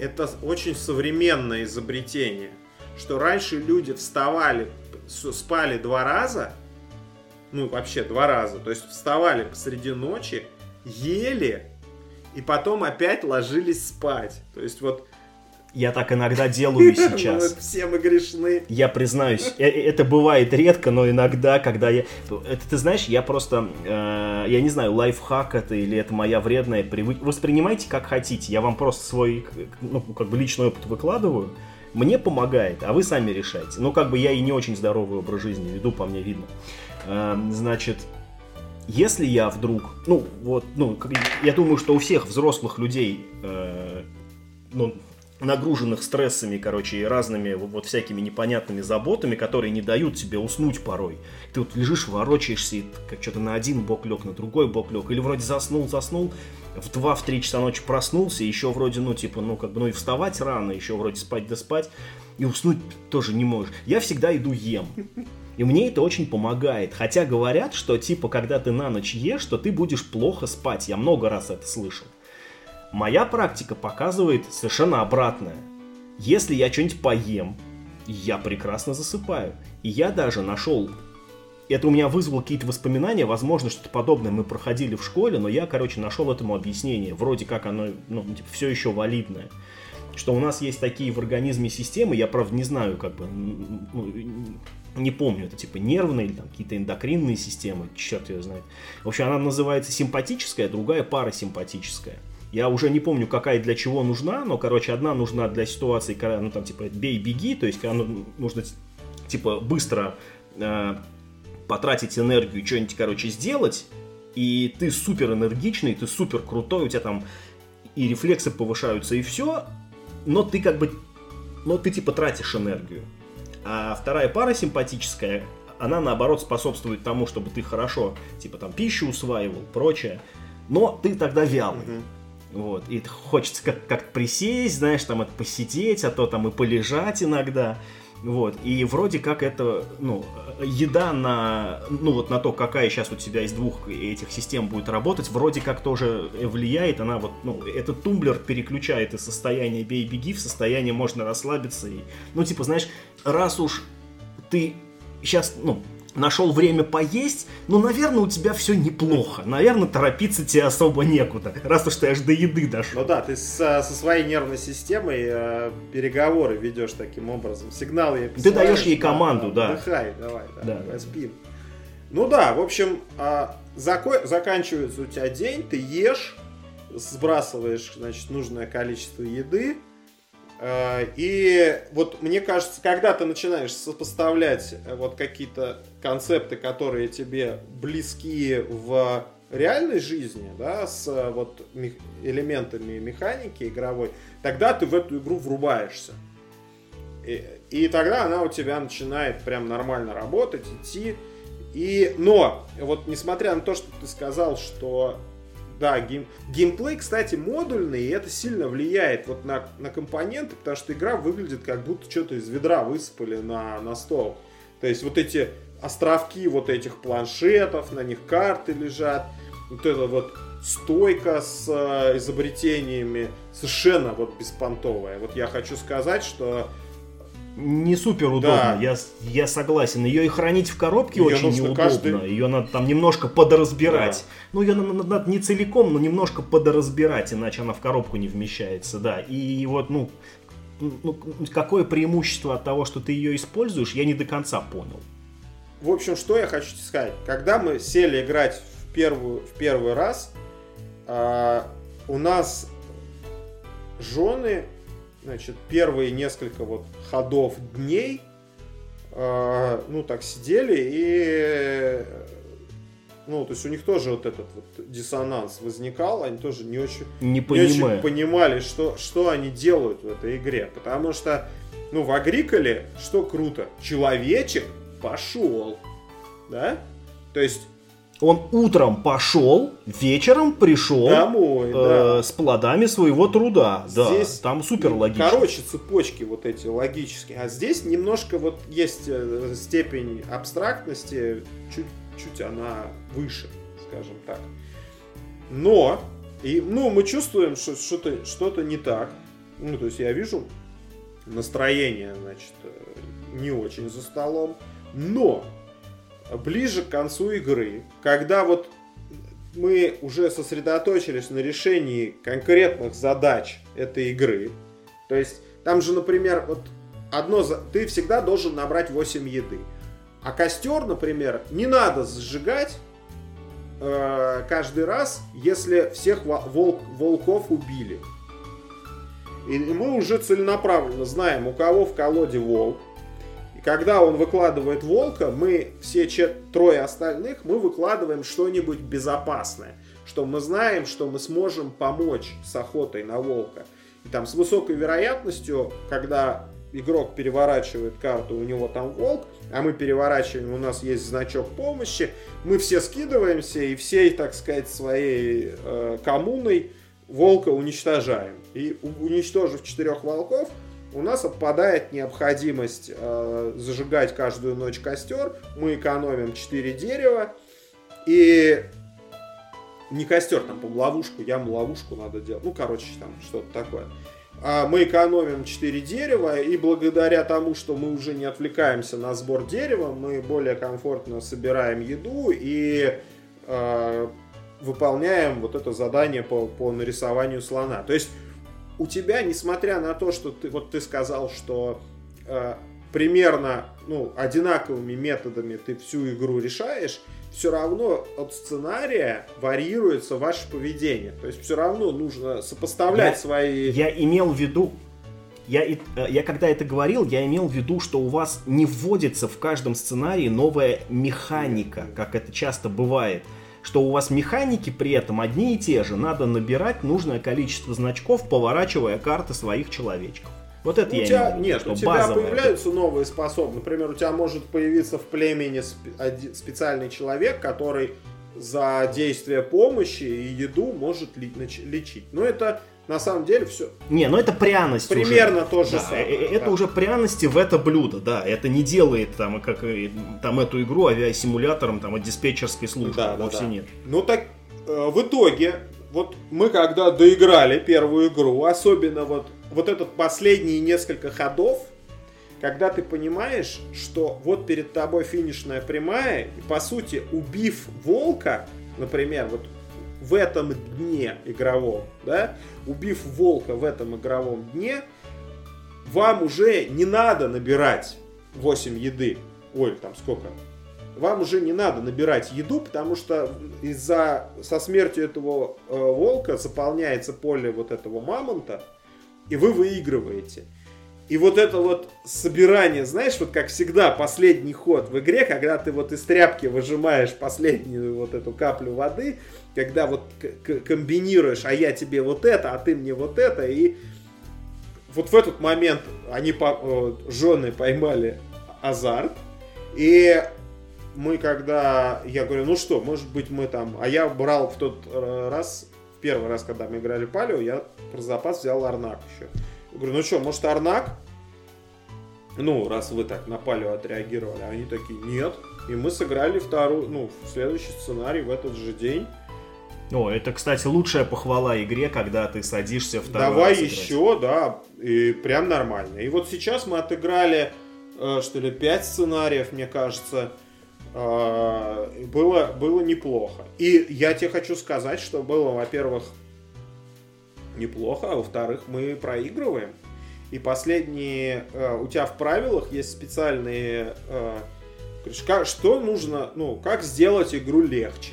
это очень современное изобретение. Что раньше люди вставали, спали два раза, ну вообще два раза. То есть вставали посреди ночи, ели и потом опять ложились спать. То есть вот я так иногда делаю сейчас. Все мы грешны. Я признаюсь, э, э, это бывает редко, но иногда, когда я... Это ты знаешь, я просто... Э, я не знаю, лайфхак это или это моя вредная привычка. Воспринимайте как хотите. Я вам просто свой, ну, как бы личный опыт выкладываю. Мне помогает, а вы сами решайте. Ну, как бы я и не очень здоровый образ жизни веду, по мне видно. Эм, значит, если я вдруг, ну, вот, ну, я думаю, что у всех взрослых людей, э, ну, нагруженных стрессами, короче, и разными вот всякими непонятными заботами, которые не дают тебе уснуть порой. Ты вот лежишь, ворочаешься, и как что-то на один бок лег, на другой бок лег, или вроде заснул, заснул, в 2-3 часа ночи проснулся, еще вроде, ну, типа, ну, как бы, ну, и вставать рано, еще вроде спать да спать, и уснуть тоже не можешь. Я всегда иду ем. И мне это очень помогает. Хотя говорят, что типа, когда ты на ночь ешь, что ты будешь плохо спать. Я много раз это слышал. Моя практика показывает совершенно обратное. Если я что-нибудь поем, я прекрасно засыпаю. И я даже нашел... Это у меня вызвало какие-то воспоминания, возможно, что-то подобное мы проходили в школе, но я, короче, нашел этому объяснение. Вроде как оно, ну, типа, все еще валидное что у нас есть такие в организме системы, я правда не знаю, как бы, не помню, это типа нервные или там какие-то эндокринные системы, черт ее знает. В общем, она называется симпатическая, другая парасимпатическая. Я уже не помню, какая для чего нужна, но, короче, одна нужна для ситуации, когда, ну, там, типа, бей-беги, то есть, когда ну, нужно, типа, быстро э, потратить энергию, что-нибудь, короче, сделать, и ты супер энергичный, ты супер крутой, у тебя там и рефлексы повышаются, и все, но ты как бы, но ты, типа, тратишь энергию. А вторая пара симпатическая, она наоборот способствует тому, чтобы ты хорошо, типа там пищу усваивал, прочее. Но ты тогда вялый. Угу. Вот, и хочется как- как присесть, знаешь, там это посидеть, а то там и полежать иногда. Вот, и вроде как это, ну, еда на, ну вот на то, какая сейчас у тебя из двух этих систем будет работать, вроде как тоже влияет, она вот, ну, этот тумблер переключает из состояния бей-беги в состояние можно расслабиться и, ну, типа, знаешь, раз уж ты сейчас, ну, нашел время поесть, ну, наверное, у тебя все неплохо. Наверное, торопиться тебе особо некуда, раз уж ты аж до еды дошел. Ну да, ты со, со своей нервной системой э, переговоры ведешь таким образом. Сигналы ей Ты даешь ей команду, да. Отдыхай, давай, да, да. спим. Ну да, в общем, э, зако- заканчивается у тебя день, ты ешь, сбрасываешь, значит, нужное количество еды, и вот мне кажется, когда ты начинаешь сопоставлять э, вот какие-то концепты, которые тебе близки в реальной жизни, да, с э, вот элементами механики игровой, тогда ты в эту игру врубаешься. И, и тогда она у тебя начинает прям нормально работать, идти. И, но, вот несмотря на то, что ты сказал, что да, гейм... геймплей, кстати, модульный, и это сильно влияет вот на, на компоненты, потому что игра выглядит как будто что-то из ведра высыпали на, на стол. То есть вот эти островки вот этих планшетов, на них карты лежат, вот это вот стойка с э, изобретениями совершенно вот беспонтовая. Вот я хочу сказать, что не супер удобно, да. я, я согласен. Ее и хранить в коробке ее очень неудобно. Каждый... Ее надо там немножко подоразбирать. Да. Ну, ее надо, надо не целиком, но немножко подоразбирать, иначе она в коробку не вмещается, да. И вот, ну, ну, какое преимущество от того, что ты ее используешь, я не до конца понял. В общем, что я хочу сказать. Когда мы сели играть в, первую, в первый раз, э, у нас жены значит, первые несколько вот ходов дней, э, ну, так сидели и, ну, то есть у них тоже вот этот вот диссонанс возникал, они тоже не очень, не, не очень понимали, что, что они делают в этой игре, потому что, ну, в Агриколе что круто, человечек пошел, да, то есть он утром пошел, вечером пришел домой, э, да. с плодами своего труда. Здесь, да, там супер логично. Короче, цепочки вот эти логические. А здесь немножко вот есть э, степень абстрактности, чуть-чуть она выше, скажем так. Но, и, ну, мы чувствуем, что что-то что не так. Ну, то есть я вижу настроение, значит, э, не очень за столом. Но ближе к концу игры, когда вот мы уже сосредоточились на решении конкретных задач этой игры, то есть там же, например, вот одно, ты всегда должен набрать 8 еды, а костер, например, не надо сжигать э, каждый раз, если всех волк, волков убили. И мы уже целенаправленно знаем, у кого в колоде волк, и когда он выкладывает волка, мы все чет, трое остальных, мы выкладываем что-нибудь безопасное, что мы знаем, что мы сможем помочь с охотой на волка. И там с высокой вероятностью, когда игрок переворачивает карту, у него там волк, а мы переворачиваем, у нас есть значок помощи, мы все скидываемся и всей, так сказать, своей э, коммуной волка уничтожаем. И уничтожив четырех волков, у нас отпадает необходимость э, зажигать каждую ночь костер. Мы экономим 4 дерева. И не костер, там, по ловушку, яму ловушку надо делать. Ну, короче, там что-то такое. А мы экономим 4 дерева, и благодаря тому, что мы уже не отвлекаемся на сбор дерева, мы более комфортно собираем еду и э, выполняем вот это задание по, по нарисованию слона. То есть у тебя, несмотря на то, что ты, вот ты сказал, что э, примерно ну, одинаковыми методами ты всю игру решаешь, все равно от сценария варьируется ваше поведение. То есть все равно нужно сопоставлять я, свои... Я имел в виду, я, э, я когда это говорил, я имел в виду, что у вас не вводится в каждом сценарии новая механика, как это часто бывает что у вас механики при этом одни и те же. Надо набирать нужное количество значков, поворачивая карты своих человечков. Вот это у я тебя, виду, нет, что у тебя появляются новые способности. Например, у тебя может появиться в племени специальный человек, который за действие помощи и еду может лечить. Но это на самом деле все Не, ну это пряность уже. примерно то же Да, самое. э, э, это да. уже пряности в это блюдо, да. Это не делает там, как э, там эту игру авиасимулятором там от диспетчерской службы. Да, да, Вовсе да. нет. Ну так э, в итоге, вот мы когда доиграли первую игру, особенно вот, вот этот последние несколько ходов, когда ты понимаешь, что вот перед тобой финишная прямая, и по сути, убив волка, например, вот в этом дне игровом, да, убив волка в этом игровом дне, вам уже не надо набирать 8 еды. Ой, там сколько? Вам уже не надо набирать еду, потому что из-за со смертью этого э, волка заполняется поле вот этого мамонта, и вы выигрываете. И вот это вот собирание, знаешь, вот как всегда, последний ход в игре, когда ты вот из тряпки выжимаешь последнюю вот эту каплю воды, когда вот комбинируешь, а я тебе вот это, а ты мне вот это, и вот в этот момент они, по- э, жены поймали азарт, и мы когда, я говорю, ну что, может быть мы там, а я брал в тот э, раз, в первый раз, когда мы играли палео, я про запас взял Арнак еще. Говорю, ну что, может Арнак? Ну, раз вы так на палео отреагировали. Они такие, нет. И мы сыграли вторую, ну, следующий сценарий в этот же день. О, это, кстати, лучшая похвала игре, когда ты садишься второй Давай раз играть. еще, да, и прям нормально. И вот сейчас мы отыграли, э, что ли, 5 сценариев, мне кажется. Э, Было, было неплохо. И я тебе хочу сказать, что было, во-первых, неплохо, а во-вторых, мы проигрываем. И последние, э, у тебя в правилах есть специальные, э, что нужно, ну, как сделать игру легче.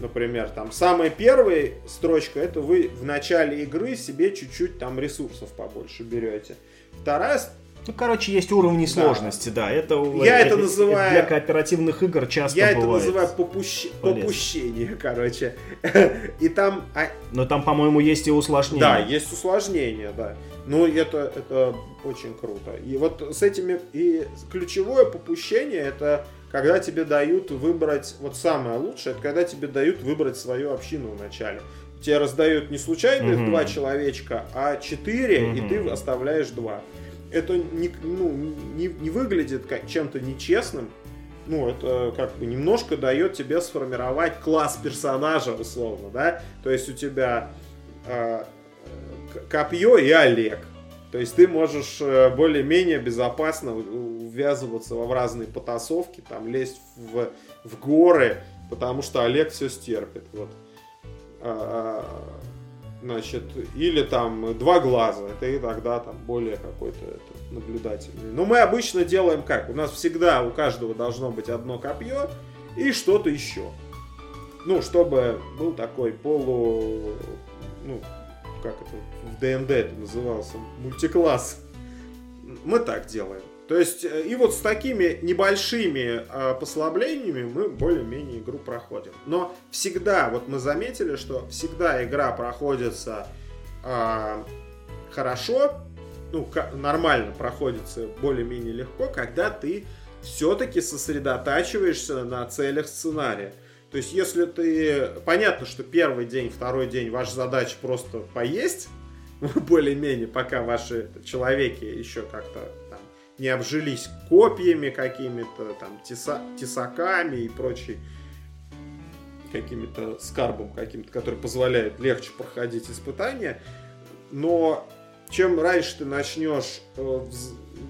Например, там самая первая строчка это вы в начале игры себе чуть-чуть там ресурсов побольше берете. Вторая Ну, короче, есть уровни Да. сложности, да. Это, Я это э, называю- Для кооперативных игр часто я это называю попущ- полезно. попущение, короче. И там а, Но там, по-моему, есть и усложнения. Да, есть усложнения, да. Ну, это, это очень круто. И вот с этими... И ключевое попущение, это когда тебе дают выбрать... Вот самое лучшее, это когда тебе дают выбрать свою общину вначале. Тебе раздают не случайных Мгм. два человечка, а четыре, и Мгм. ты оставляешь два. Это не, ну, не, не выглядит как чем-то нечестным, ну, это как бы немножко дает тебе сформировать класс персонажа, условно, да? То есть у тебя э, копье и Олег. То есть ты можешь э, более-менее безопасно увязываться в разные потасовки, там лезть в, в горы, потому что Олег все стерпит. Вот. А, Значит, или там два глаза, это и тогда там более какой-то это, наблюдательный. Но мы обычно делаем как? У нас всегда у каждого должно быть одно копье и что-то еще. Ну, чтобы был такой полу... Ну, как это в ДНД это назывался? Мультикласс. Мы так делаем. То есть, э, и вот с такими небольшими э, послаблениями мы более-менее игру проходим. Но всегда, вот мы заметили, что всегда игра проходится э, хорошо, ну, нормально проходится более-менее легко, когда ты все-таки сосредотачиваешься на целях сценария. То есть, если ты... Понятно, что первый день, второй день ваша задача просто поесть, более-менее, пока ваши человеки еще как-то не обжились копьями какими-то, там, теса- тесаками и прочей какими-то скарбом каким-то, который позволяет легче проходить испытания. Но чем раньше ты начнешь э,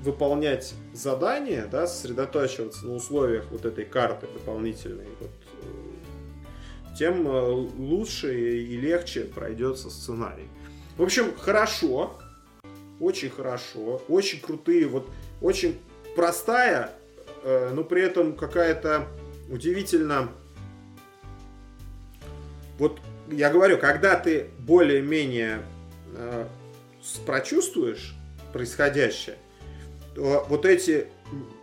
выполнять задания, да, сосредотачиваться на условиях вот этой карты дополнительной, вот, э, тем э, лучше и легче пройдется сценарий. В общем, хорошо, очень хорошо, очень крутые, вот очень простая, э, но при этом какая-то удивительно вот я говорю, когда ты более-менее э, прочувствуешь происходящее, вот эти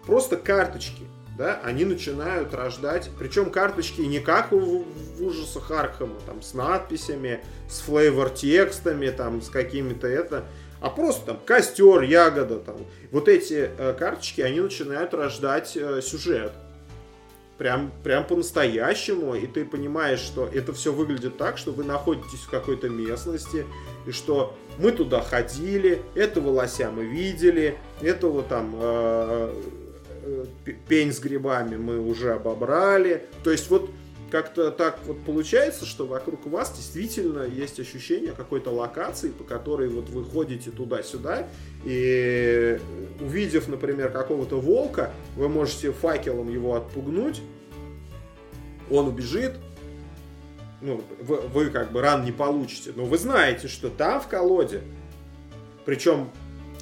просто карточки, да, они начинают рождать, причем карточки не как в, в ужасах Аркхема, там, с надписями, с флейвор текстами, там, с какими-то это, а просто там костер, ягода, там. Вот эти э, карточки, они начинают рождать э, сюжет. Прям, прям по-настоящему, и ты понимаешь, что это все выглядит так, что вы находитесь в какой-то местности, и что мы туда ходили, этого лося мы видели, этого там э, э, пень с грибами мы уже обобрали. То есть вот как-то так вот получается, что вокруг вас действительно есть ощущение какой-то локации, по которой вот вы ходите туда-сюда, и увидев, например, какого-то волка, вы можете факелом его отпугнуть, он убежит, ну, вы, вы как бы ран не получите, но вы знаете, что там в колоде, причем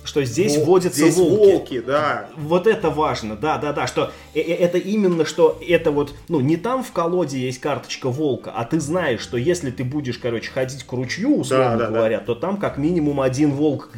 что здесь Вол, водятся здесь волки. волки, да. Вот это важно, да, да, да, что э, э, это именно, что это вот, ну, не там в колоде есть карточка волка, а ты знаешь, что если ты будешь, короче, ходить к ручью, условно да, да, говоря, да. то там как минимум один волк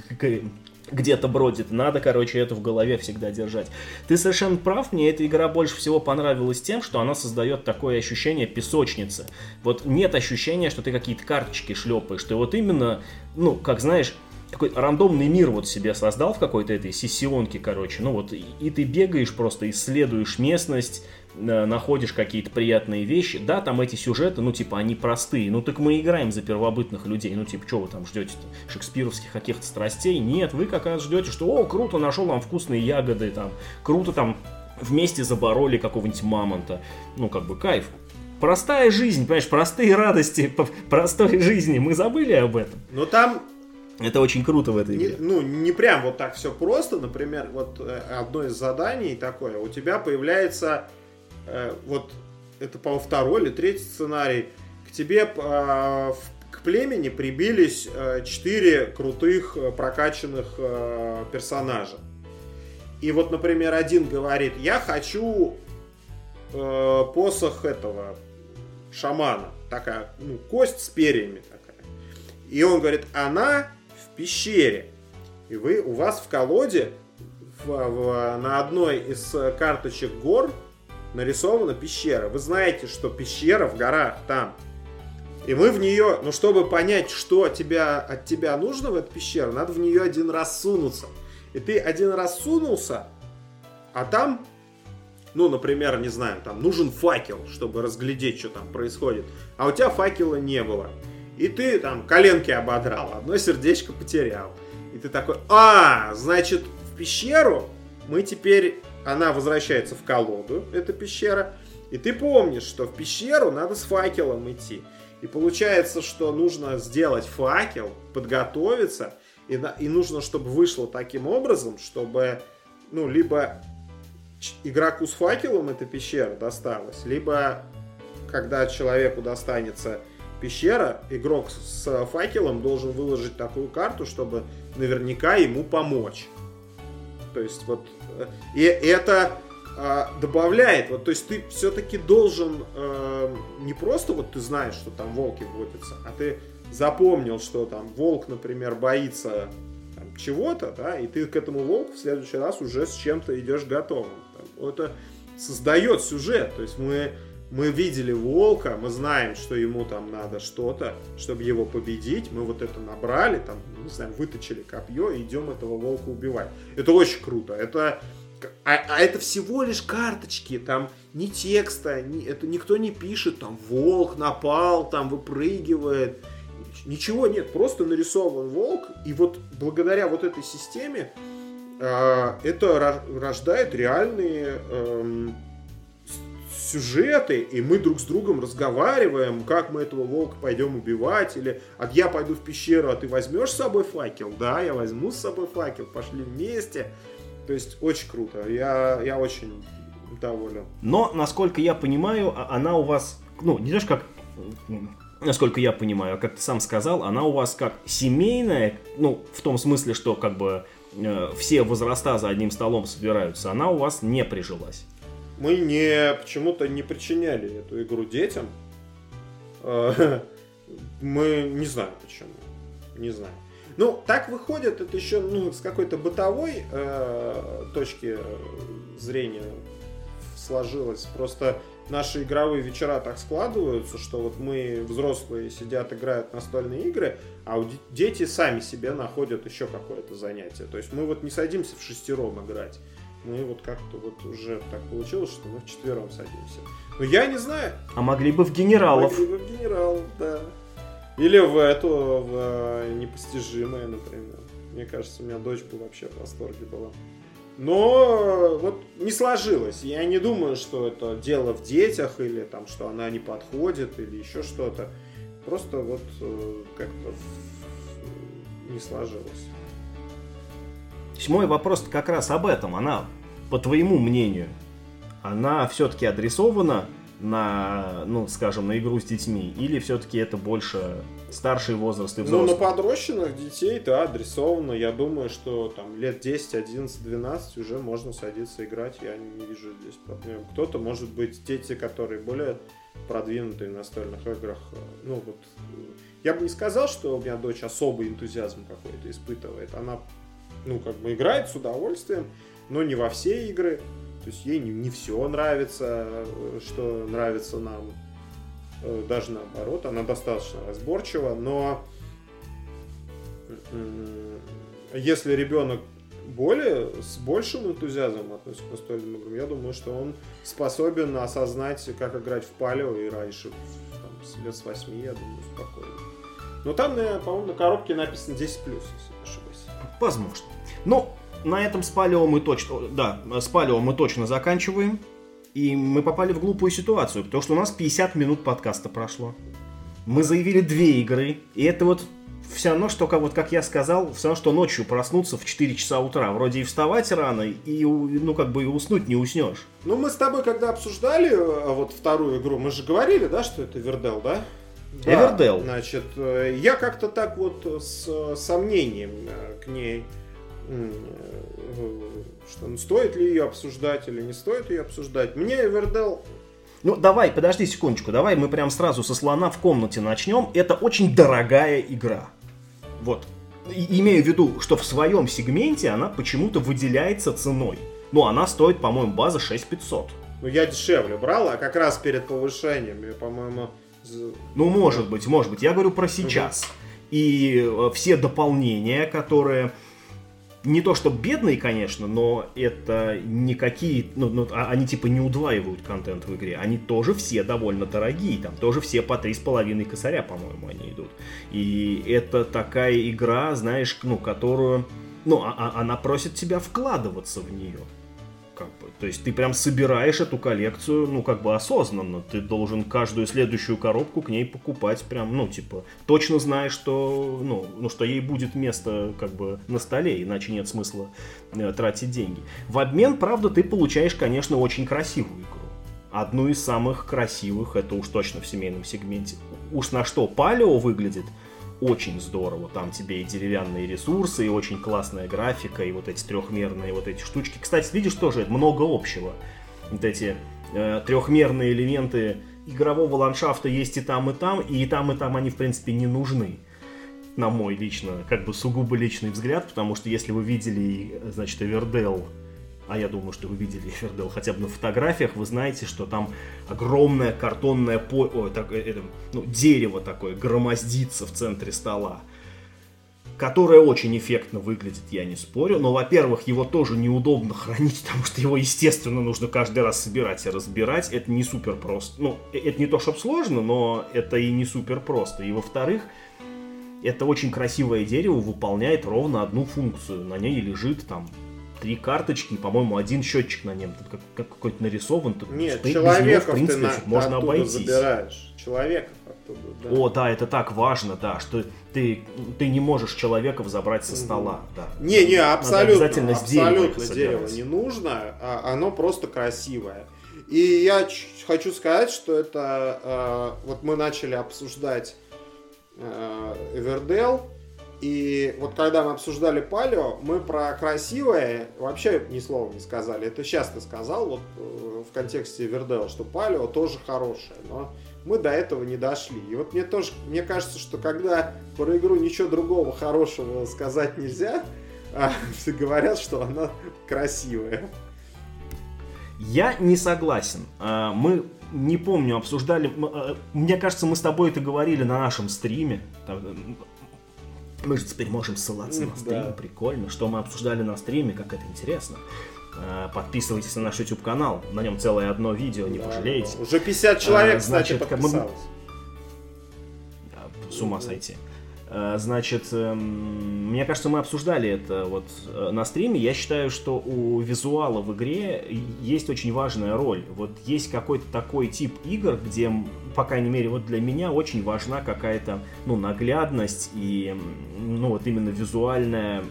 где-то бродит. Надо, короче, это в голове всегда держать. Ты совершенно прав, мне эта игра больше всего понравилась тем, что она создает такое ощущение песочницы. Вот нет ощущения, что ты какие-то карточки шлепаешь. Ты вот именно, ну, как знаешь, такой рандомный мир вот себе создал в какой-то этой сессионке, короче. Ну вот, и, и ты бегаешь просто, исследуешь местность, находишь какие-то приятные вещи. Да, там эти сюжеты, ну, типа, они простые. Ну, так мы играем за первобытных людей. Ну, типа, что вы там ждете-то? Шекспировских каких-то страстей? Нет, вы как раз ждете, что, о, круто, нашел вам вкусные ягоды, там, круто там вместе забороли какого-нибудь мамонта. Ну, как бы, кайф. Простая жизнь, понимаешь, простые радости простой жизни. Мы забыли об этом. Но там это очень круто в этой игре. Не, ну, не прям вот так все просто. Например, вот э, одно из заданий такое, у тебя появляется, э, вот это, по-моему, второй или третий сценарий, к тебе э, в, к племени прибились э, четыре крутых э, прокачанных э, персонажа. И вот, например, один говорит, я хочу э, посох этого шамана, такая, ну, кость с перьями такая. И он говорит, она пещере. И вы, у вас в колоде в, в, на одной из карточек гор нарисована пещера. Вы знаете, что пещера в горах там. И мы в нее, ну чтобы понять, что тебя, от тебя нужно в эту пещеру, надо в нее один раз сунуться. И ты один раз сунулся, а там, ну, например, не знаю, там нужен факел, чтобы разглядеть, что там происходит. А у тебя факела не было и ты там коленки ободрал, одно сердечко потерял. И ты такой, а, значит, в пещеру мы теперь, она возвращается в колоду, эта пещера, и ты помнишь, что в пещеру надо с факелом идти. И получается, что нужно сделать факел, подготовиться, и, и нужно, чтобы вышло таким образом, чтобы, ну, либо игроку с факелом эта пещера досталась, либо когда человеку достанется пещера, игрок с факелом должен выложить такую карту, чтобы наверняка ему помочь. То есть вот э, и это э, добавляет, вот, то есть ты все-таки должен э, не просто вот ты знаешь, что там волки водятся, а ты запомнил, что там волк, например, боится там, чего-то, да, и ты к этому волку в следующий раз уже с чем-то идешь готовым. Там, это создает сюжет, то есть мы мы видели волка, мы знаем, что ему там надо что-то, чтобы его победить. Мы вот это набрали, там, не знаю, выточили копье и идем этого волка убивать. Это очень круто. Это а, а это всего лишь карточки, там ни текста, ни, это никто не пишет, там волк напал, там выпрыгивает. Ничего нет, просто нарисован волк, и вот благодаря вот этой системе э, это рождает реальные э, сюжеты, и мы друг с другом разговариваем, как мы этого волка пойдем убивать, или а я пойду в пещеру, а ты возьмешь с собой факел? Да, я возьму с собой факел, пошли вместе. То есть очень круто, я, я очень доволен. Но, насколько я понимаю, а, она у вас, ну, не знаешь, как насколько я понимаю, как ты сам сказал, она у вас как семейная, ну, в том смысле, что как бы э, все возраста за одним столом собираются, она у вас не прижилась мы не почему-то не причиняли эту игру детям. Э, мы не знаю почему. Не знаю. Ну, так выходит, это еще ну, с какой-то бытовой э, точки зрения сложилось. Просто наши игровые вечера так складываются, что вот мы, взрослые, сидят, играют настольные игры, а дети сами себе находят еще какое-то занятие. То есть мы вот не садимся в шестером играть. Мы вот как-то вот уже так получилось, что мы в четвером садимся. Но я не знаю. А могли бы в генералов. Могли бы в генералов, да. Или в эту, в э, непостижимое, например. Мне кажется, у меня дочь бы вообще в восторге была. Но вот не сложилось. Я не думаю, что это дело в детях или там, что она не подходит или еще что-то. Просто вот э, как-то не сложилось. Мой вопрос как раз об этом. Она, по твоему мнению, она все-таки адресована на, ну, скажем, на игру с детьми? Или все-таки это больше старший возраст и взрослый? Ну, на подрощенных детей, да, адресовано. Я думаю, что там лет 10, 11, 12 уже можно садиться играть. Я не вижу здесь проблем. Кто-то, может быть, дети, которые более продвинутые в настольных играх, э, ну, вот... Я бы не сказал, что у меня дочь особый энтузиазм какой-то испытывает. Она, ну, как бы играет с удовольствием, но не во все игры. То есть ей не, не все нравится, э, что нравится нам. Э, даже наоборот, она достаточно разборчива, но если ребенок более, с большим энтузиазмом относится к настольным играм, я думаю, что он способен осознать, как играть в палео и раньше, там, с лет с 8, я думаю, спокойно. Но там, по-моему, на коробке написано 10+, если не. Возможно. Ну, на этом с Палео мы точно, да, с Палео мы точно заканчиваем. И мы попали в глупую ситуацию, потому что у нас 50 минут подкаста прошло. Мы заявили две игры, и это вот все равно, что, вот как я сказал, все равно, что ночью проснуться в 4 часа утра. Вроде и вставать рано, и, ну, как бы и уснуть не уснешь. Ну, мы с тобой, когда обсуждали э, вот вторую игру, мы же говорили, да, что это Вердел, да? Эвердел. Да, значит, э, я как-то так вот с сомнением э, к ней что ну, стоит ли ее обсуждать или не стоит ее обсуждать. Мне Эвердел ну, давай, подожди секундочку, давай мы прям сразу со слона в комнате начнем. Это очень дорогая игра. Вот. И, имею в виду, что в своем сегменте она почему-то выделяется ценой. Ну, она стоит, по-моему, база 6500. Ну, я дешевле брал, а как раз перед повышением, по-моему... Ну, может быть, может быть. Я говорю про сейчас. Угу. И э, все дополнения, которые не то что бедные, конечно, но это никакие, ну, ну, а, они типа не удваивают контент в игре, они тоже все довольно дорогие, там тоже все по три с половиной косаря, по-моему, они идут. И это такая игра, знаешь, ну, которую, ну, а, а, она просит тебя вкладываться в нее. То есть ты прям собираешь эту коллекцию, ну, как бы осознанно. Ты должен каждую следующую коробку к ней покупать прям, ну, типа, точно знаешь, что, ну, ну что ей будет место, как бы, на столе, иначе нет смысла э, тратить деньги. В обмен, правда, ты получаешь, конечно, очень красивую игру. Одну из самых красивых, это уж точно в семейном сегменте. Уж на что палео выглядит – очень здорово. Там тебе и деревянные ресурсы, и очень классная графика, и вот эти трехмерные вот эти штучки. Кстати, видишь, тоже много общего. Вот эти э, трехмерные элементы игрового ландшафта есть и там, и там, и, там, и там они, в принципе, не нужны. На мой лично, как бы сугубо личный взгляд, потому что если вы видели, значит, Эвердел а я думаю, что вы видели Эфердел хотя бы на фотографиях, вы знаете, что там огромное картонное по... Ой, так, э, это, ну, дерево такое громоздится в центре стола, которое очень эффектно выглядит, я не спорю, но, во-первых, его тоже неудобно хранить, потому что его, естественно, нужно каждый раз собирать и разбирать, это не супер просто, ну, э, это не то, чтобы сложно, но это и не супер просто, и, во-вторых, это очень красивое дерево выполняет ровно одну функцию. На ней лежит там три карточки, по-моему, один счетчик на нем, тут как, как какой-то нарисован. Тут Нет, человеков него, в принципе, ты на, можно обойтись. забираешь. Человеков оттуда, да. О, да, это так важно, да, что ты, ты не можешь человеков забрать со стола, да. Не, не, абсолютно, обязательно абсолютно дерево не нужно, а оно просто красивое. И я хочу сказать, что это, э, вот мы начали обсуждать э, Эвердел, и вот когда мы обсуждали палео, мы про красивое вообще ни слова не сказали. Это сейчас ты сказал вот э, в контексте Вердела, что палео тоже хорошее, но мы до этого не дошли. И вот мне тоже, мне кажется, что когда про игру ничего другого хорошего сказать нельзя, а все говорят, что она красивая. Я не согласен. А, мы не помню, обсуждали. А, мне кажется, мы с тобой это говорили на нашем стриме. Мы же теперь можем ссылаться на стрим, да. прикольно. Что мы обсуждали на стриме, как это интересно. А, подписывайтесь на наш YouTube канал, на нем целое одно видео, не да, пожалеете. Уже 50 человек, а, значит, подписалось. Мы... С ума сойти. Э, значит, эм, мне кажется, мы обсуждали это вот э, на стриме. Я считаю, что у визуала в игре есть очень важная роль. Вот есть какой-то такой тип игр, где, по крайней мере, вот для меня очень важна какая-то, ну, наглядность и, ну, вот именно визуальная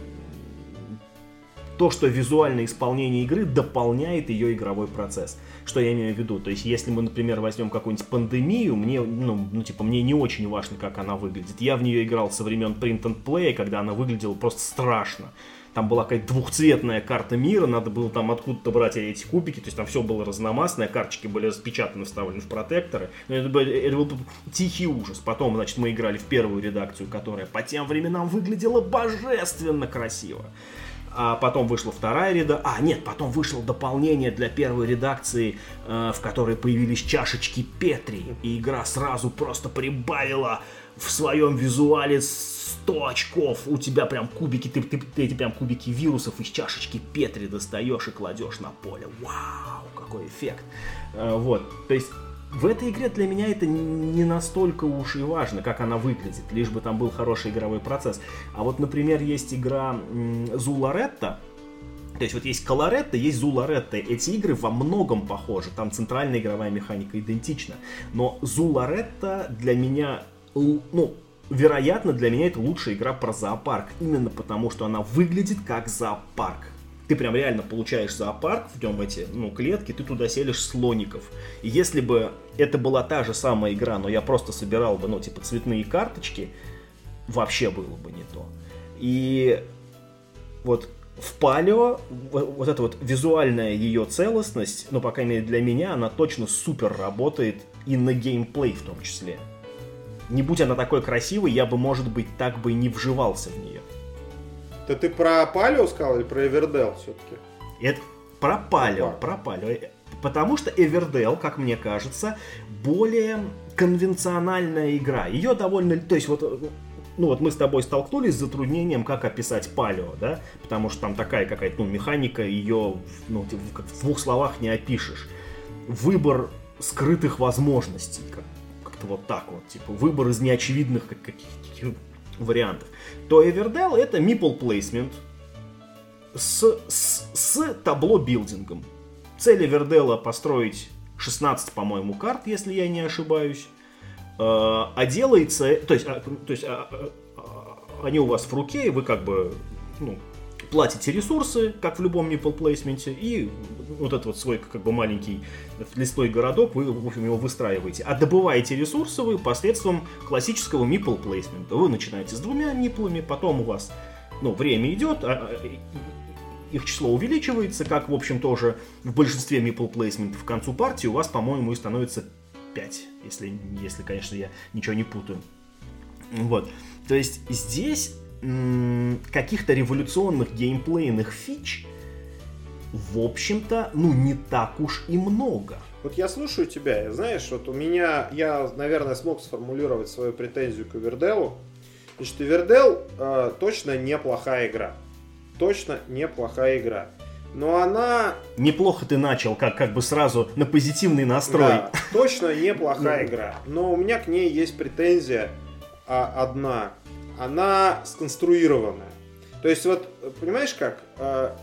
то, что визуальное исполнение игры дополняет ее игровой процесс. Что я имею в виду? То есть, если мы, например, возьмем какую-нибудь пандемию, мне, ну, ну, типа, мне не очень важно, как она выглядит. Я в нее играл со времен Print and Play, когда она выглядела просто страшно. Там была какая-то двухцветная карта мира, надо было там откуда-то брать эти кубики, то есть там все было разномастное, карточки были распечатаны, вставлены в протекторы. Это это был тихий ужас. Потом, значит, мы играли в первую редакцию, которая по тем временам выглядела божественно красиво а потом вышла вторая редакция. А, нет, потом вышло дополнение для первой редакции, э, в которой появились чашечки Петри, и игра сразу просто прибавила в своем визуале 100 очков. У тебя прям кубики, ты, ты, ты эти прям кубики вирусов из чашечки Петри достаешь и кладешь на поле. Вау, какой эффект. Э, вот, то есть в этой игре для меня это не настолько уж и важно, как она выглядит, лишь бы там был хороший игровой процесс. А вот, например, есть игра Зуларетта, то есть вот есть Колоретта, есть Зуларетта. Эти игры во многом похожи. Там центральная игровая механика идентична. Но Зуларетта для меня, ну, вероятно, для меня это лучшая игра про зоопарк. Именно потому, что она выглядит как зоопарк ты прям реально получаешь зоопарк, в нем эти, ну, клетки, ты туда селишь слоников. И если бы это была та же самая игра, но я просто собирал бы, ну, типа, цветные карточки, вообще было бы не то. И вот в палео вот эта вот визуальная ее целостность, ну, по крайней мере, для меня, она точно супер работает и на геймплей в том числе. Не будь она такой красивой, я бы, может быть, так бы и не вживался в нее. Это ты про Палео сказал или про Эвердел все-таки? Это про Палео, про Палео. Потому что Эвердел, как мне кажется, более конвенциональная игра. Ее довольно... То есть вот ну вот мы с тобой столкнулись с затруднением, как описать палео, да, потому что там такая какая-то, ну, механика, ее, ну, в двух словах не опишешь. Выбор скрытых возможностей, как, как-то вот так вот, типа, выбор из неочевидных каких-то вариантов, то Everdell это meeple placement с, с, с табло билдингом. Цель Эверделла построить 16, по-моему, карт, если я не ошибаюсь. Э, а делается, то есть, а, то есть а, а, они у вас в руке, и вы как бы ну, платите ресурсы, как в любом meeple плейсменте, и вот этот вот свой как бы маленький лесной городок вы, в общем, его выстраиваете. А добываете ресурсы вы посредством классического meeple плейсмента. Вы начинаете с двумя миплами, потом у вас ну, время идет, а, а, их число увеличивается, как, в общем, тоже в большинстве meeple плейсментов к концу партии у вас, по-моему, и становится 5, если, если, конечно, я ничего не путаю. Вот. То есть здесь каких-то революционных геймплейных фич, в общем-то, ну, не так уж и много. Вот я слушаю тебя, и знаешь, вот у меня, я, наверное, смог сформулировать свою претензию к Эверделу. Значит, Эвердел э, точно неплохая игра. Точно неплохая игра. Но она... Неплохо ты начал, как, как бы сразу на позитивный настрой. Да, точно неплохая игра. Но у меня к ней есть претензия а, одна она сконструированная. То есть вот, понимаешь как, а,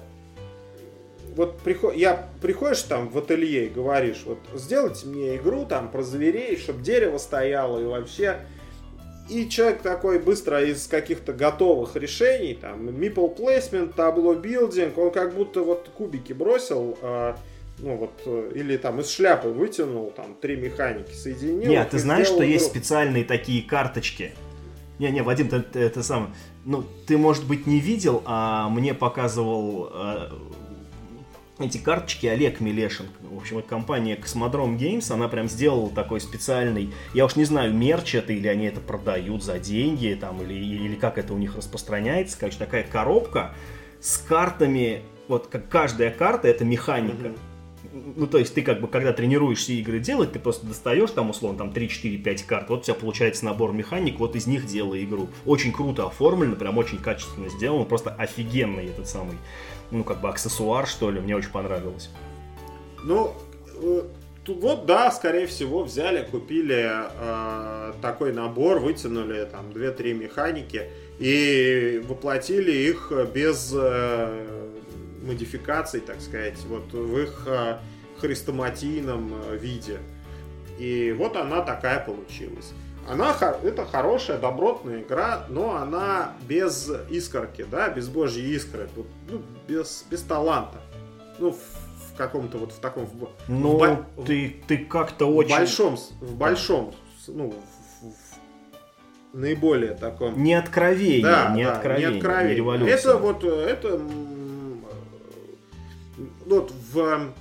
вот приход, я приходишь там в ателье и говоришь, вот сделайте мне игру там про зверей, чтобы дерево стояло и вообще... И человек такой быстро из каких-то готовых решений, там, meeple placement, табло building, он как будто вот кубики бросил, а, ну вот, или там из шляпы вытянул, там, три механики соединил. Нет, ты знаешь, что игру. есть специальные такие карточки, не-не, Вадим, ты, ты это сам. Ну, ты, может быть, не видел, а мне показывал э, эти карточки Олег Милешин. В общем, компания Космодром Games, она прям сделала такой специальный, я уж не знаю, мерч это или они это продают за деньги, там, или, или как это у них распространяется. Короче, такая коробка с картами, вот как каждая карта это механика. Mm-hmm. ну, то есть ты как бы, когда тренируешься игры делать, ты просто достаешь там, условно, там 3, 4, 5 карт, вот у тебя получается набор механик, вот из них делай игру. Очень круто оформлено, прям очень качественно сделано, просто офигенный этот самый, ну, как бы аксессуар, что ли, мне очень понравилось. Ну, э, вот, да, скорее всего, взяли, купили э, такой набор, вытянули там 2-3 механики и воплотили их без э, модификаций, так сказать, вот в их э, хрестоматийном э, виде. И вот она такая получилась. Она это хорошая, добротная игра, но она без искорки, да, без божьей искры, ну, без, без таланта. Ну, в каком-то вот в таком... Ну, в, ты, ты как-то очень... В большом, в большом, ну, в, в наиболее таком... Не откровение, да, не да, откровение, не откровение. Не это вот, это вот в,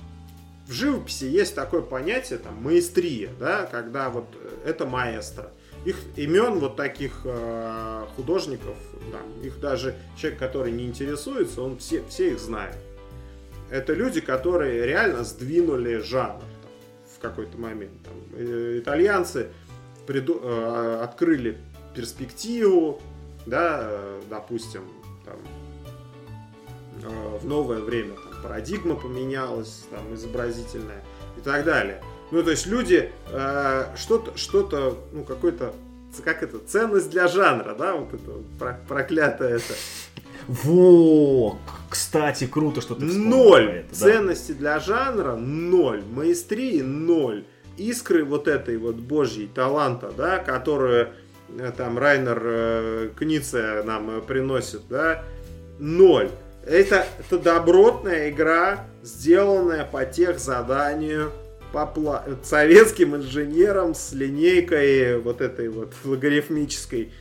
в живописи есть такое понятие, там, маэстрия, да, когда вот это маэстро. Их имен вот таких э, художников, там, их даже человек, который не интересуется, он все, все их знает. Это люди, которые реально сдвинули жанр там, в какой-то момент. Там, э, итальянцы приду, э, открыли перспективу, да, э, допустим, там, э, в новое время там, парадигма поменялась, там, изобразительная и так далее. Ну, то есть люди э, что-то, что-то, ну, какой-то, как это, ценность для жанра, да, вот это проклятое это. Во, кстати, круто, что ты Ноль это, ценности да. для жанра, ноль. Маэстрии ноль. Искры вот этой вот божьей таланта, да, которую э, там Райнер э, Книце нам э, приносит, да, ноль. Это, это добротная игра, сделанная по тех заданию по пла... советским инженерам с линейкой вот этой вот логарифмической.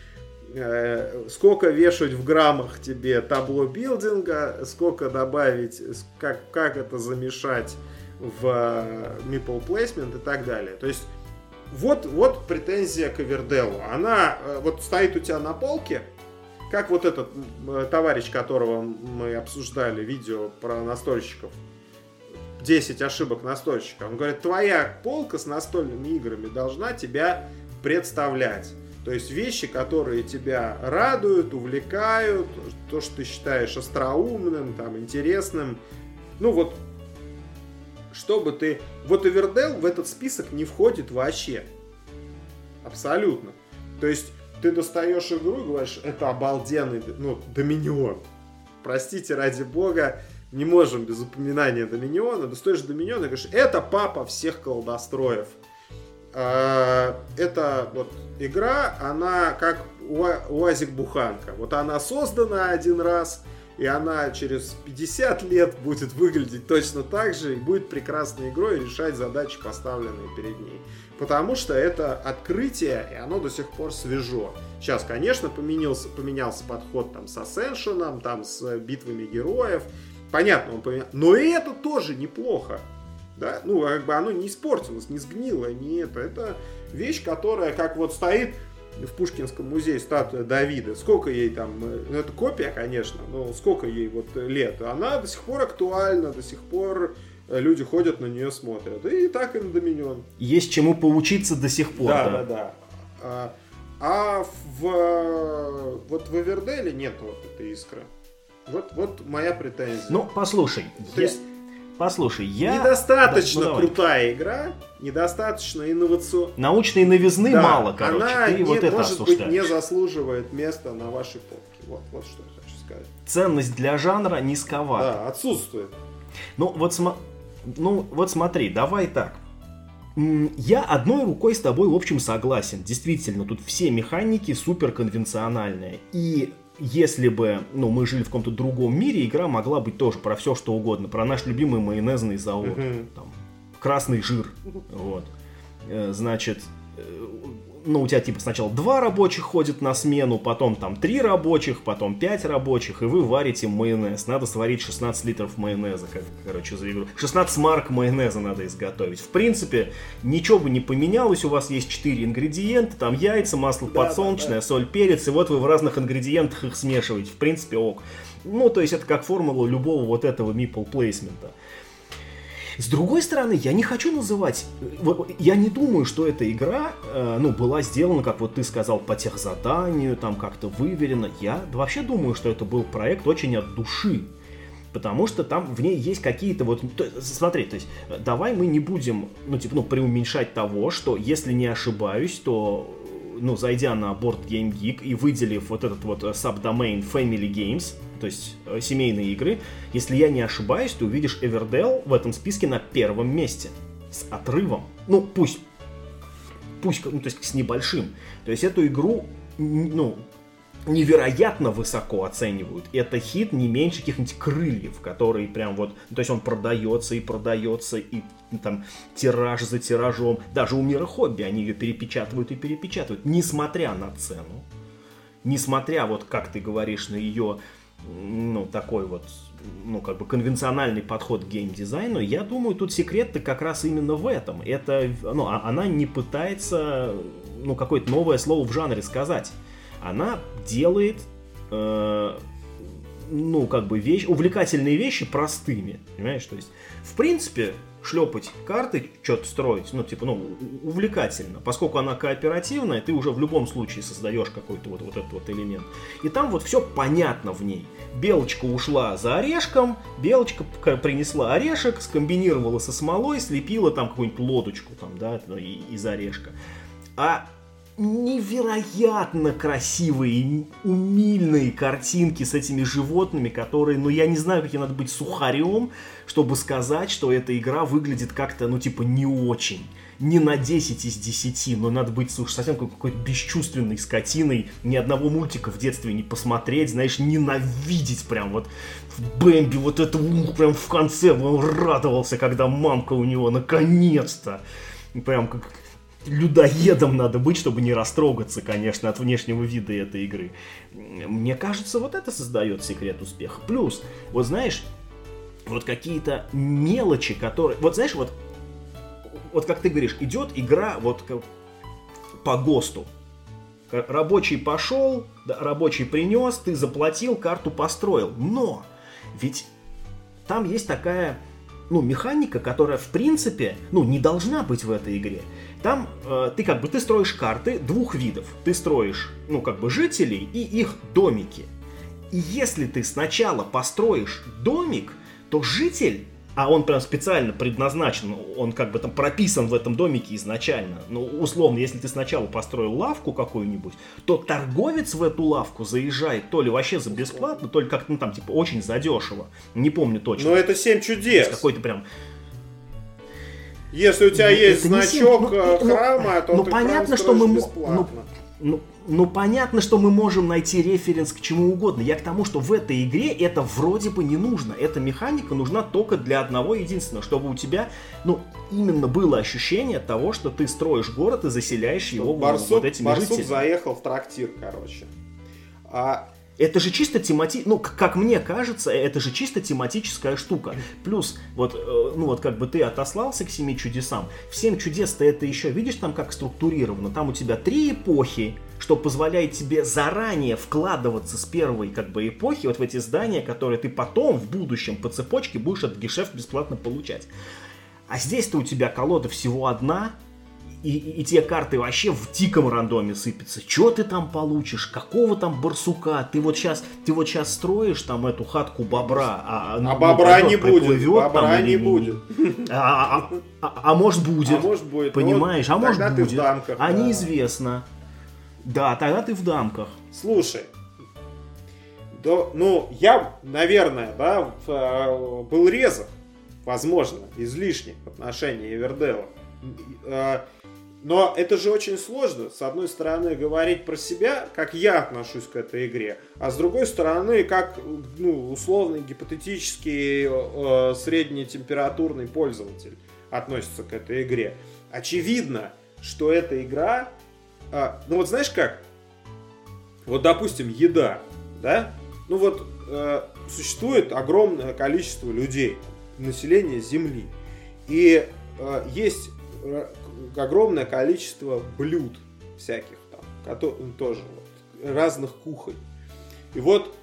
Э, сколько вешать в граммах тебе табло билдинга, сколько добавить, как, как это замешать в Meeple Placement и так далее. То есть вот, вот претензия к Эверделу. Она э, вот стоит у тебя на полке, как вот этот товарищ, которого мы обсуждали видео про настольщиков, 10 ошибок настольщика. Он говорит, твоя полка с настольными играми должна тебя представлять. То есть вещи, которые тебя радуют, увлекают, то, что ты считаешь остроумным, там, интересным. Ну вот, чтобы ты... Вот Эвердел в этот список не входит вообще. Абсолютно. То есть ты достаешь игру и говоришь, это обалденный, ну, Доминион. Простите, ради бога, не можем без упоминания Доминиона. Достаешь Доминион и говоришь, это папа всех колдостроев. А, это вот игра, она как УАЗик Буханка. Вот она создана один раз, и она через 50 лет будет выглядеть точно так же и будет прекрасной игрой решать задачи, поставленные перед ней потому что это открытие, и оно до сих пор свежо. Сейчас, конечно, поменялся, поменялся подход там с Ascension, там с битвами героев. Понятно, он поменял. Но и это тоже неплохо. Да? Ну, как бы оно не испортилось, не сгнило, не это. Это вещь, которая как вот стоит в Пушкинском музее статуя Давида. Сколько ей там, э, ну это копия, конечно, но сколько ей вот лет. Она до сих пор актуальна, до сих пор люди ходят на нее, смотрят. И так и на Доминион. Есть чему поучиться до сих пор. Да, да, да. А, а в, вот в Эверделе нет вот этой искры. Вот, вот моя претензия. Ну, послушай. То я... есть Послушай, я... Недостаточно да, ну, крутая игра, недостаточно инновационная. Научной новизны да, мало, короче. Она, Ты не, вот это может осуждаешь. быть, не заслуживает места на вашей полке. Вот, вот что я хочу сказать. Ценность для жанра низковата. Да, отсутствует. Ну, вот см ну, вот смотри, давай так. Я одной рукой с тобой, в общем, согласен. Действительно, тут все механики супер конвенциональные. И если бы ну, мы жили в каком-то другом мире, игра могла быть тоже про все, что угодно. Про наш любимый майонезный завод. Uh-huh. Там, красный жир. Вот. Э, значит, ну, у тебя типа сначала два рабочих ходят на смену, потом там три рабочих, потом пять рабочих, и вы варите майонез. Надо сварить 16 литров майонеза, как, короче, за игру. 16 марк майонеза надо изготовить. В принципе, ничего бы не поменялось, у вас есть 4 ингредиента, там яйца, масло да, подсолнечное, да, да. соль, перец, и вот вы в разных ингредиентах их смешиваете. В принципе, ок. Ну, то есть это как формула любого вот этого meeple плейсмента. С другой стороны, я не хочу называть, я не думаю, что эта игра, э, ну, была сделана, как вот ты сказал, по техзаданию, там как-то выверено. Я вообще думаю, что это был проект очень от души. Потому что там в ней есть какие-то вот... То, смотри, то есть, давай мы не будем, ну, типа, ну, преуменьшать того, что, если не ошибаюсь, то ну, зайдя на борт Game Geek и выделив вот этот вот сабдомейн Family Games, то есть э, семейные игры, если я не ошибаюсь, ты увидишь Everdell в этом списке на первом месте. С отрывом. Ну, пусть, пусть, ну, то есть с небольшим. То есть эту игру, ну, невероятно высоко оценивают. Это хит не меньше каких-нибудь крыльев, которые прям вот, то есть он продается и продается, и там тираж за тиражом. Даже у мира хобби они ее перепечатывают и перепечатывают, несмотря на цену. Несмотря, вот как ты говоришь, на ее ну, такой вот, ну, как бы конвенциональный подход к геймдизайну, я думаю, тут секрет-то как раз именно в этом. Это, ну, а, она не пытается, ну, какое-то новое слово в жанре сказать. Она делает, э, ну, как бы, вещь, увлекательные вещи простыми, понимаешь? То есть, в принципе, шлепать карты, что-то строить, ну, типа, ну, увлекательно. Поскольку она кооперативная, ты уже в любом случае создаешь какой-то вот, вот этот вот элемент. И там вот все понятно в ней. Белочка ушла за орешком, Белочка принесла орешек, скомбинировала со смолой, слепила там какую-нибудь лодочку там, да, ну, из орешка. А невероятно красивые, умильные картинки с этими животными, которые, ну, я не знаю, каким надо быть сухарем, чтобы сказать, что эта игра выглядит как-то, ну, типа, не очень. Не на 10 из 10, но надо быть, слушай, совсем какой-то бесчувственной скотиной, ни одного мультика в детстве не посмотреть, знаешь, ненавидеть прям вот Бэмби вот это прям в конце, он радовался, когда мамка у него наконец-то прям как людоедом надо быть, чтобы не растрогаться, конечно, от внешнего вида этой игры. Мне кажется, вот это создает секрет успеха. Плюс, вот знаешь, вот какие-то мелочи, которые... Вот знаешь, вот, вот как ты говоришь, идет игра вот как по ГОСТу. Рабочий пошел, рабочий принес, ты заплатил, карту построил. Но ведь там есть такая ну, механика, которая, в принципе, ну, не должна быть в этой игре. Там э, ты как бы ты строишь карты двух видов. Ты строишь, ну, как бы жителей и их домики. И если ты сначала построишь домик, то житель а он прям специально предназначен, он как бы там прописан в этом домике изначально. Ну, условно, если ты сначала построил лавку какую-нибудь, то торговец в эту лавку заезжает то ли вообще за бесплатно, то ли как-то, ну, там, типа, очень задешево. Не помню точно. Но это семь чудес. Какой-то прям... Если у тебя ну, есть значок 7, ну, храма, ну, то ну, ты понятно, что мы, бесплатно. Ну, ну, ну, понятно, что мы можем найти референс к чему угодно. Я к тому, что в этой игре это вроде бы не нужно. Эта механика нужна только для одного единственного, чтобы у тебя, ну, именно было ощущение того, что ты строишь город и заселяешь его барсук, вот этими барсук жителями. заехал в трактир, короче. А это же чисто темати... Ну, как мне кажется, это же чисто тематическая штука. Плюс, вот, э, ну вот как бы ты отослался к семи чудесам. В семь чудес ты это еще видишь там как структурировано. Там у тебя три эпохи, что позволяет тебе заранее вкладываться с первой как бы эпохи вот в эти здания, которые ты потом в будущем по цепочке будешь от гешефт бесплатно получать. А здесь-то у тебя колода всего одна, и, и, и те карты вообще в диком рандоме сыпятся. Что ты там получишь? Какого там барсука? Ты вот сейчас, ты вот сейчас строишь там эту хатку бобра, а, а ну, бобра не будет. Бобра там, не будет. А, а, а, а может будет. А может будет. Ну Понимаешь? Ну, а может будет. Дамках, а да. неизвестно. Да, тогда ты в дамках. Слушай, да, ну, я, наверное, да, э, был резок, возможно, излишне в отношении Эвердела. Э, но это же очень сложно, с одной стороны, говорить про себя, как я отношусь к этой игре, а с другой стороны, как ну, условный гипотетический э, среднетемпературный пользователь относится к этой игре. Очевидно, что эта игра... Э, ну вот знаешь как? Вот, допустим, еда, да? Ну вот э, существует огромное количество людей, населения Земли. И э, есть э, огромное количество блюд всяких там, которые, тоже вот, разных кухонь. И вот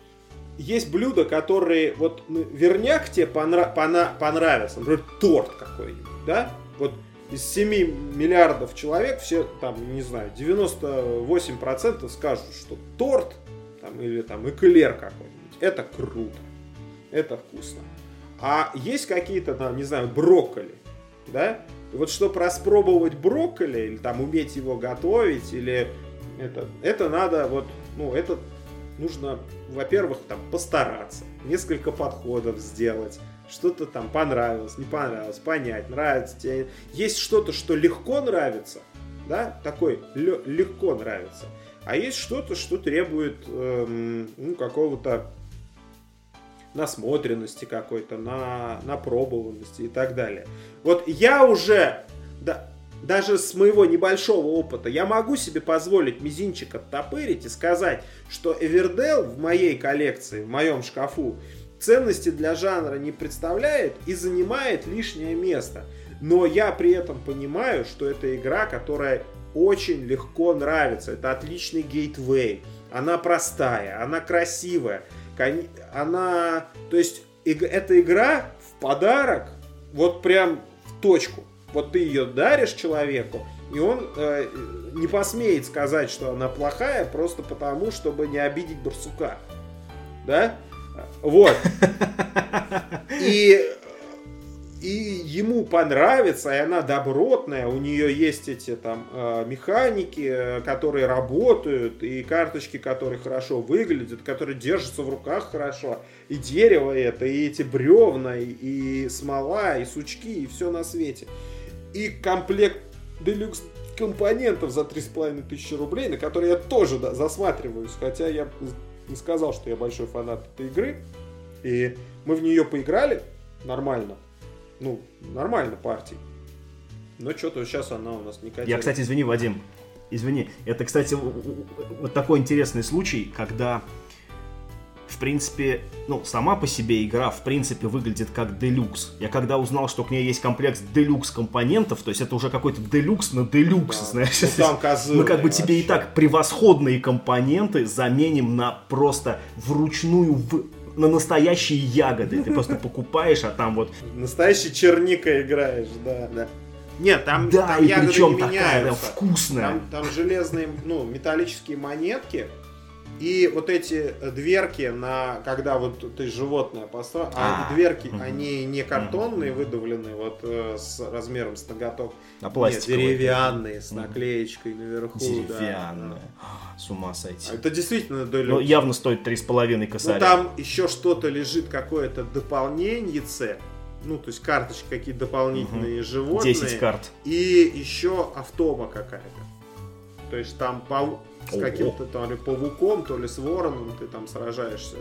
есть блюда, которые вот ну, верняк тебе понра- пона- понравится, например, торт какой-нибудь, да? Вот из 7 миллиардов человек все, там, не знаю, 98% скажут, что торт там, или там эклер какой-нибудь, это круто, это вкусно. А есть какие-то, там, не знаю, брокколи, да? Вот чтобы распробовать брокколи, или там уметь его готовить, или это, это надо вот, ну, это нужно, во-первых, там постараться, несколько подходов сделать, что-то там понравилось, не понравилось, понять, нравится тебе. Есть что-то, что легко нравится, да, такой легко нравится, а есть что-то, что требует эм, ну, какого-то насмотренности какой-то, на, напробованности и так далее. Вот я уже, да, даже с моего небольшого опыта, я могу себе позволить мизинчик оттопырить и сказать, что Эвердел в моей коллекции, в моем шкафу, ценности для жанра не представляет и занимает лишнее место. Но я при этом понимаю, что это игра, которая очень легко нравится. Это отличный гейтвей. Она простая, она красивая. Она, то есть, эта игра в подарок, вот прям в точку. Вот ты ее даришь человеку, и он э, не посмеет сказать, что она плохая, просто потому, чтобы не обидеть барсука. Да? Вот. И, и ему понравится, и она добротная, у нее есть эти там э, механики, которые работают, и карточки, которые хорошо выглядят, которые держатся в руках хорошо, и дерево это, и эти бревна, и, и смола, и сучки, и все на свете. И комплект делюкс компонентов за 3,5 тысячи рублей, на которые я тоже да, засматриваюсь, хотя я не сказал, что я большой фанат этой игры. И мы в нее поиграли нормально. Ну, нормально партий. Но что-то сейчас она у нас не катит. Я, кстати, извини, Вадим. Извини. Это, кстати, вот такой интересный случай, когда в принципе, ну, сама по себе игра, в принципе, выглядит как делюкс. Я когда узнал, что к ней есть комплекс делюкс компонентов, то есть это уже какой-то делюкс на делюкс, да. знаешь. Ну, там козырные, Мы как бы тебе и так превосходные компоненты заменим на просто вручную в на настоящие ягоды. Ты просто покупаешь, а там вот... Настоящий черника играешь, да. да. Нет, там, да, там и ягоды причем не такая меняются. Да, вкусная. Там, там железные, ну, металлические монетки, и вот эти дверки, на, когда вот ты животное построил, а, а дверки, угу. они не картонные, угу. выдавленные, вот э, с размером с ноготок. А пластиковые. Нет, деревянные, с наклеечкой наверху. Деревянные. Да. С ума сойти. Это действительно долю. Ну, явно стоит 3,5 косаря. Ну, там еще что-то лежит, какое-то дополнение, ну, то есть карточки какие-то дополнительные угу. животные. 10 карт. И еще автома какая-то. То есть там по с каким-то то ли пауком, то ли с вороном ты там сражаешься.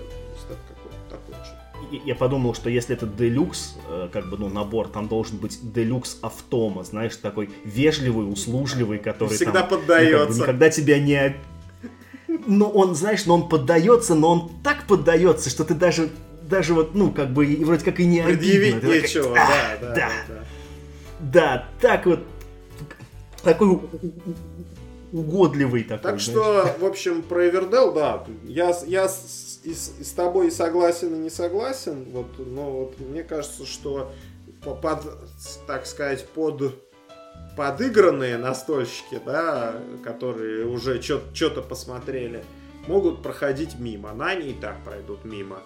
Такой же. Я подумал, что если это делюкс, э, как бы, ну, набор, там должен быть делюкс автома, знаешь, такой вежливый, услужливый, который Всегда там, поддается. Ну, как бы, никогда тебя не... Ну, он, знаешь, но он поддается, но он так поддается, что ты даже, даже вот, ну, как бы, вроде как и не Предъявить обидно. нечего, такая, да, да, да, да. Да, так вот, такой угодливый такой. Так что, в общем, про Эвердел, да, я, я с, и, с тобой согласен и не согласен, вот, но вот мне кажется, что под, так сказать, под подыгранные настольщики, да, которые уже что-то посмотрели, могут проходить мимо. На они и так пройдут мимо.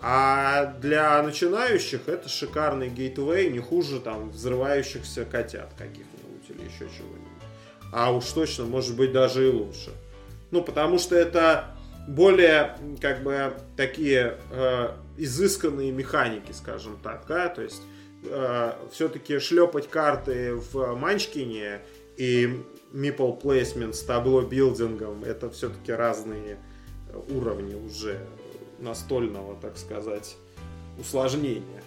А для начинающих это шикарный гейтвей, не хуже там взрывающихся котят каких-нибудь или еще чего-нибудь а уж точно, может быть, даже и лучше. Ну, потому что это более, как бы, такие э, изысканные механики, скажем так, да, то есть э, все-таки шлепать карты в Манчкине и Meeple Placement с табло билдингом, это все-таки разные уровни уже настольного, так сказать, усложнения.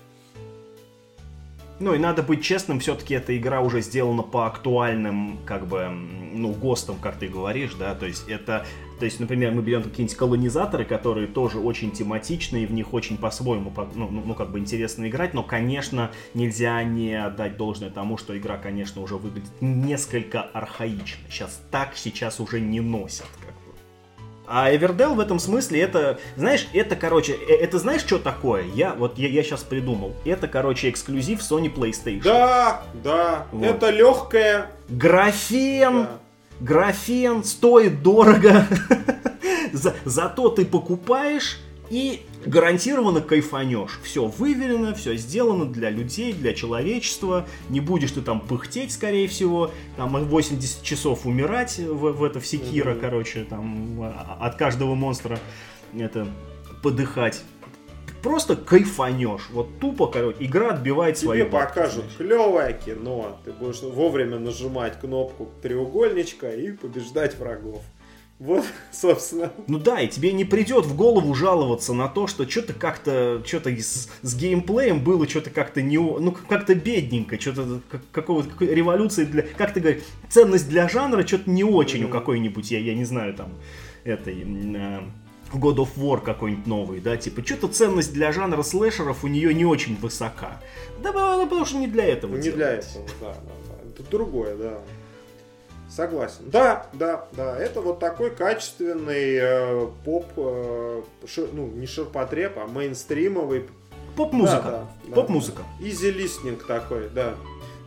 Ну и надо быть честным, все-таки эта игра уже сделана по актуальным, как бы, ну, ГОСТам, как ты говоришь, да, то есть это, то есть, например, мы берем какие-нибудь колонизаторы, которые тоже очень тематичны, и в них очень по-своему, ну, ну, ну, как бы интересно играть, но, конечно, нельзя не отдать должное тому, что игра, конечно, уже выглядит несколько архаично. Сейчас так сейчас уже не носят. А Эвердел в этом смысле это, знаешь, это, короче, э, это знаешь, что такое? Я вот я, я сейчас придумал. Это, короче, эксклюзив Sony PlayStation. Да, да. Вот. Это легкое. Графен. Да. Графен стоит дорого. За, зато ты покупаешь и гарантированно кайфанешь. Все выверено, все сделано для людей, для человечества. Не будешь ты там пыхтеть, скорее всего, там 80 часов умирать в, в это в секира, mm-hmm. короче, там а, от каждого монстра это подыхать. Просто кайфанешь. Вот тупо, короче, игра отбивает Тебе свои Тебе покажут клевое кино. Ты будешь вовремя нажимать кнопку треугольничка и побеждать врагов. Вот, собственно. Ну да, и тебе не придет в голову жаловаться на то, что что-то как-то, что-то с, с геймплеем было что-то как-то не, ну как-то бедненько, что-то какого-то какой революции для, как ты говоришь, ценность для жанра что-то не очень mm-hmm. у какой-нибудь, я, я не знаю, там, этой, э, God of War какой-нибудь новый, да, типа, что-то ценность для жанра слэшеров у нее не очень высока. Да, потому что не для этого. Не делать. для этого, да, да, да. Это другое, да. Согласен. Да, да, да. Это вот такой качественный э, поп, э, шир, ну не ширпотреб, а мейнстримовый. Поп-музыка. Да, да, Поп-музыка. Да. Easy listening такой, да.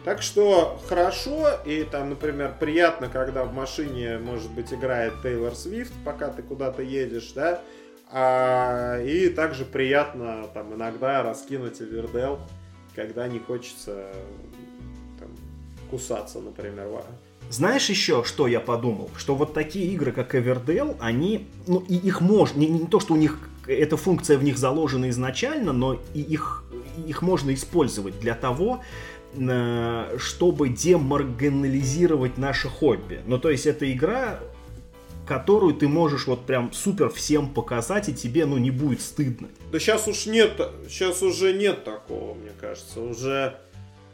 Так что хорошо, и там, например, приятно, когда в машине, может быть, играет Тейлор Свифт, пока ты куда-то едешь, да. А, и также приятно там иногда раскинуть Эвердел, когда не хочется там, кусаться, например, знаешь еще, что я подумал? Что вот такие игры, как Everdell, они, ну, и их можно, не, не то, что у них эта функция в них заложена изначально, но и их, их можно использовать для того, э, чтобы демарганализировать наше хобби. Ну, то есть, это игра, которую ты можешь вот прям супер всем показать, и тебе, ну, не будет стыдно. Да сейчас уж нет, сейчас уже нет такого, мне кажется. Уже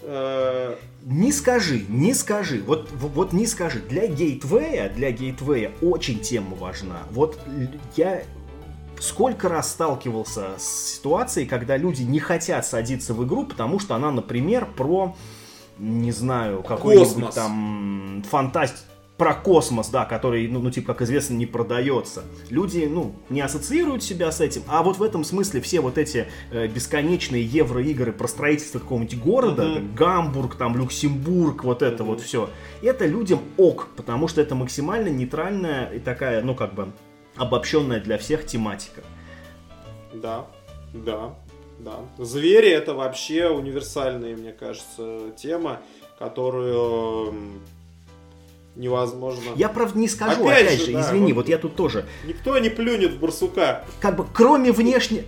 Э, не скажи, не скажи, вот, вот не скажи. Для гейтвея, для гейтвея очень тема важна. Вот я сколько раз сталкивался с ситуацией, когда люди не хотят садиться в игру, потому что она, например, про, не знаю, какой-нибудь там фантастику про космос, да, который, ну, ну, типа, как известно, не продается. Люди, ну, не ассоциируют себя с этим, а вот в этом смысле все вот эти э, бесконечные евроигры про строительство какого-нибудь города, uh-huh. Гамбург, там, Люксембург, вот это uh-huh. вот все, это людям ок, потому что это максимально нейтральная и такая, ну, как бы, обобщенная для всех тематика. Да, да, да. Звери это вообще универсальная, мне кажется, тема, которую невозможно. Я, правда, не скажу, опять, опять же, же да, извини, вот, вот я тут тоже. Никто не плюнет в барсука. Как бы, кроме внешне...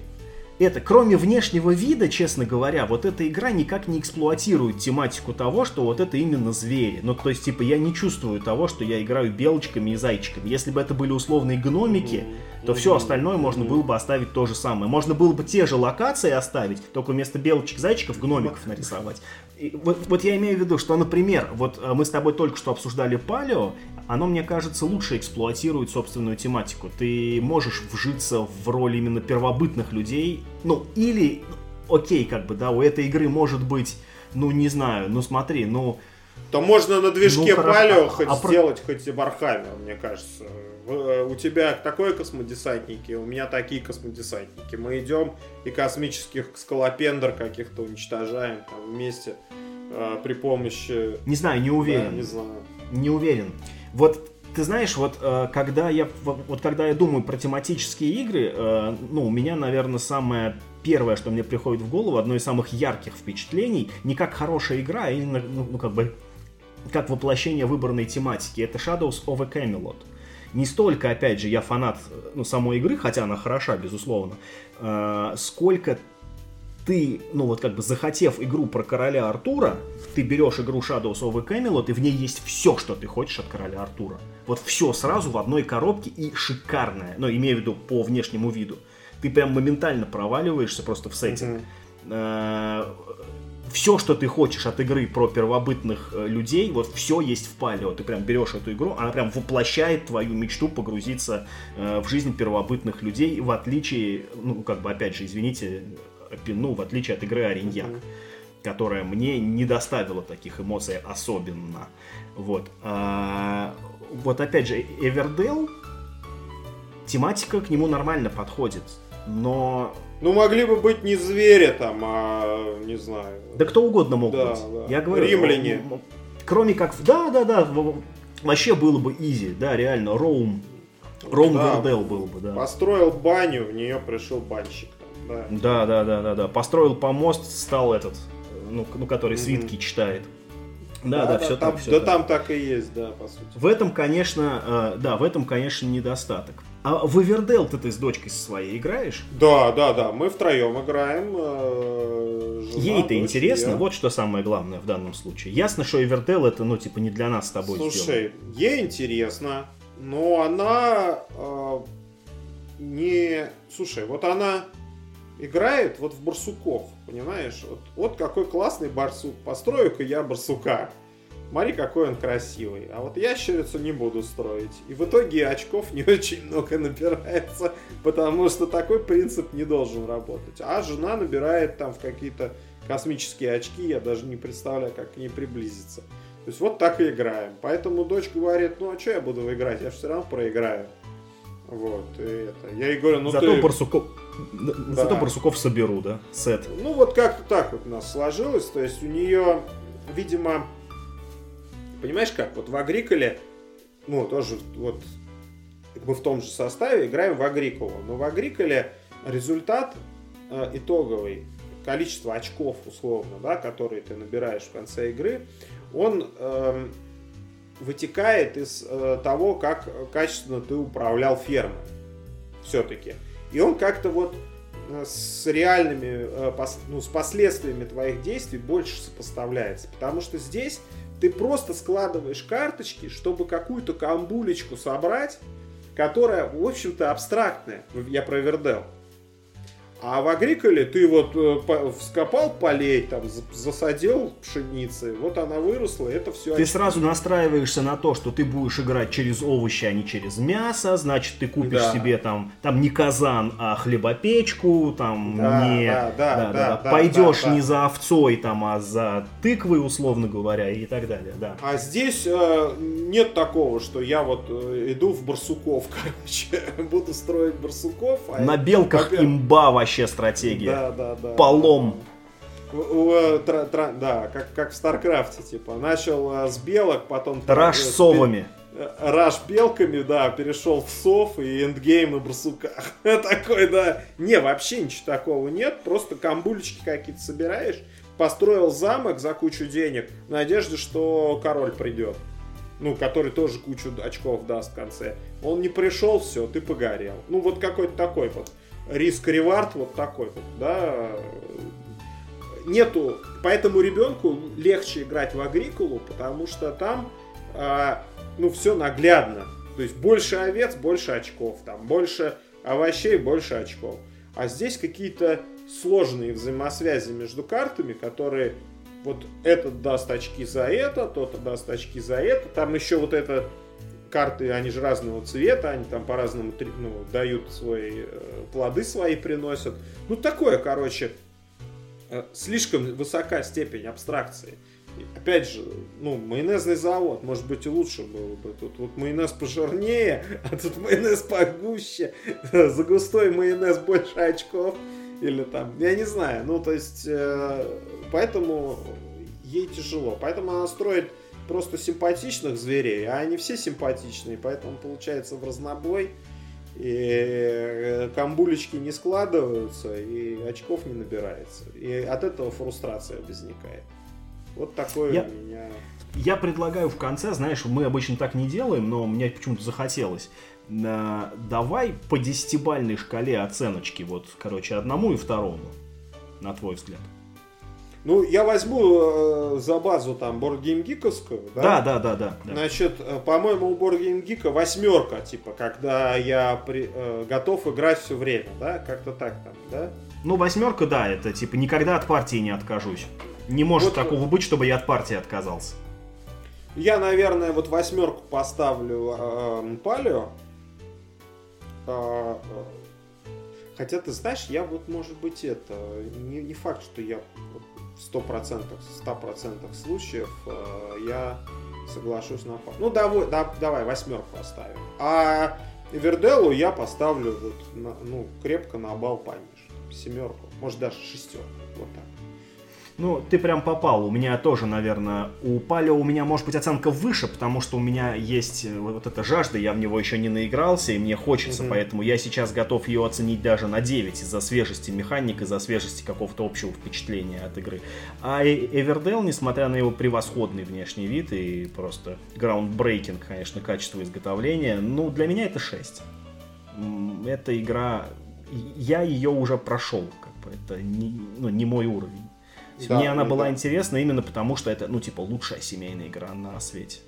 Это, кроме внешнего вида, честно говоря, вот эта игра никак не эксплуатирует тематику того, что вот это именно звери. Ну, то есть, типа, я не чувствую того, что я играю белочками и зайчиками. Если бы это были условные гномики, то все остальное можно было бы оставить то же самое. Можно было бы те же локации оставить, только вместо белочек-зайчиков гномиков нарисовать вот, вот я имею в виду, что, например, вот э, мы с тобой только что обсуждали палео, оно, мне кажется, лучше эксплуатирует собственную тематику. Ты можешь вжиться в роль именно первобытных людей, ну, или, окей, как бы, да, у этой игры может быть, ну, не знаю, ну, смотри, ну... То можно на движке ну, палео а, хоть а, сделать, а... хоть и Бархамер, мне кажется. Э, у тебя такое космодесантники, у меня такие космодесантники. Мы идем и космических скалопендр каких-то уничтожаем там вместе э, при помощи... Не знаю, не уверен. Да, не знаю. Не уверен. Вот ты знаешь, вот э, когда я вот когда я думаю про тематические игры, э, ну у меня, наверное, самое первое, что мне приходит в голову, одно из самых ярких впечатлений, не как хорошая игра, а именно, ну, ну как бы как воплощение выбранной тематики. Это Shadows of a Camelot не столько, опять же, я фанат ну, самой игры, хотя она хороша, безусловно, э, сколько ты, ну вот как бы захотев игру про короля Артура, ты берешь игру Shadows of Camelot, и в ней есть все, что ты хочешь от короля Артура. Вот все сразу в одной коробке и шикарное, ну, имею в виду по внешнему виду. Ты прям моментально проваливаешься просто в сеттинг. Mm-hmm все, что ты хочешь от игры про первобытных э, людей, вот все есть в палео. Ты прям берешь эту игру, она прям воплощает твою мечту погрузиться э, в жизнь первобытных людей, в отличие, ну, как бы, опять же, извините, ну, в отличие от игры Ариньяк, mm-hmm. которая мне не доставила таких эмоций особенно. Вот. А, вот, опять же, Эвердел тематика к нему нормально подходит, но... Ну, могли бы быть не звери там, а, не знаю... Да кто угодно мог Да, быть. да. Я говорю... Римляне. Кроме как... Да, да, да. в- в- Вообще было бы изи, да, реально. Роум. Роум Да. Вердел был бы, да. Построил баню, в нее пришел банщик. Да. Да, да, да, да, да. Построил помост, стал этот, ну, ну который Мгм. свитки читает. Да, да, все там, так, все Да так. там так и есть, да, по сути. В этом, конечно, э, да, в этом, конечно, недостаток. А в Эвердел ты, ты с дочкой своей играешь? Да, да, да, мы втроем играем. э, жена, Ей-то дочь, интересно, я. вот что самое главное в данном случае. Ясно, что Эвердел это, ну, типа, не для нас с тобой сделано. Слушай, ей интересно, но она э, не... Слушай, вот она играет вот в барсуков, понимаешь? Вот, вот какой классный барсук. Построю-ка я барсука. Смотри, какой он красивый. А вот ящерицу не буду строить. И в итоге очков не очень много набирается, потому что такой принцип не должен работать. А жена набирает там в какие-то космические очки, я даже не представляю, как к ней приблизиться. То есть вот так и играем. Поэтому дочь говорит, ну а что я буду играть, я все равно проиграю. Вот, и это. Я ей говорю, ну зато, ты... барсуков... зато барсуков соберу, да, сет. Ну вот как-то так вот у нас сложилось. То есть у нее, видимо, понимаешь как, вот в Агриколе, ну тоже вот мы в том же составе играем в Агриколу, но в Агриколе результат э, итоговый, количество очков условно, да, которые ты набираешь в конце игры, он эм, вытекает из э, того, как качественно ты управлял фермой. Все-таки. И он как-то вот э, с реальными, э, пос- ну, с последствиями твоих действий больше сопоставляется. Потому что здесь ты просто складываешь карточки, чтобы какую-то камбулечку собрать, которая, в общем-то, абстрактная. Я про Вердел. А в Агриколе ты вот э, вскопал полей, там за- засадил пшеницы, вот она выросла, это все. Ты сразу настраиваешься на то, что ты будешь играть через овощи, а не через мясо, значит, ты купишь Да. себе там, там не казан, а хлебопечку, там Да, не... да, да, да, да, Пойдешь да, да. не за овцой, там, а за тыквой, условно говоря, и так далее, да. А здесь э, нет такого, что я вот э, иду в барсуков, короче, буду строить барсуков. а На белках имба вообще стратегия. Да, да, да. Полом. У- у, э, тра- тра- да, как, как в Старкрафте, типа. Начал э, с белок, потом... Rush э, с совами. Rush белками, да, перешел в сов и endgame на барсуках. Такой, да. Не, вообще ничего такого нет. Просто комбулечки какие-то собираешь. Построил замок за кучу денег в надежде, что король придет. Ну, который тоже кучу очков даст в конце. Он не пришел, все, ты погорел. Ну, вот какой-то такой вот риск-ревард вот такой вот, да. Нету, поэтому ребенку легче играть в Агрикулу, потому что там, а, ну, все наглядно. То есть больше овец, больше очков, там больше овощей, больше очков. А здесь какие-то сложные взаимосвязи между картами, которые вот этот даст очки за это, тот даст очки за это. Там еще вот это карты, они же разного цвета, они там по-разному ну, дают свои э, плоды свои приносят. Ну такое, короче, э, слишком высока степень абстракции. Опять же, ну, майонезный завод, может быть, и лучше было бы. Тут вот майонез пожирнее, а тут майонез погуще. За густой майонез больше очков. Или там, я не знаю. Ну, то есть, э, поэтому ей тяжело. Поэтому она строит просто симпатичных зверей, а они все симпатичные, поэтому получается в разнобой. И э, камбулечки не складываются, и очков не набирается. И от этого фрустрация возникает. Вот такое Я- у меня... Я предлагаю в конце, знаешь, мы обычно так не делаем, но мне почему-то захотелось. Давай по десятибальной шкале оценочки, вот, короче, одному и второму, на твой взгляд. Ну, я возьму э, за базу там боргеймгиковскую, Да, да, да, да. да. Значит, э, по-моему, у боргеймгика восьмерка, типа, когда я при- э, готов играть все время, да? Как-то так там, да? Ну, восьмерка, да, это типа никогда от партии не откажусь. Не может Вот- такого быть, чтобы я от партии отказался. Я, наверное, вот восьмерку поставлю э, Палео. А, э, Хотя, ты знаешь, я вот, может быть, это... Не, не факт, что я вот в сто процентах, ста процентах случаев э, я соглашусь на пар. Ну, давай, да, давай восьмерку оставим. А Эверделу я поставлю вот на, ну, крепко на бал пониже. Семерку, может даже шестерку. Вот так. Ну, ты прям попал. У меня тоже, наверное, у Палио у меня может быть оценка выше, потому что у меня есть э, вот эта жажда, я в него еще не наигрался, и мне хочется, mm-hmm. поэтому я сейчас готов ее оценить даже на 9 из-за свежести механик, из-за свежести какого-то общего впечатления от игры. А Эвердел, несмотря на его превосходный внешний вид и просто groundbreaking, конечно, качество изготовления, ну, для меня это 6. Эта игра, я ее уже прошел, как бы, это не, ну, не мой уровень. Да, Мне она была да. интересна именно потому, что это, ну, типа, лучшая семейная игра на свете.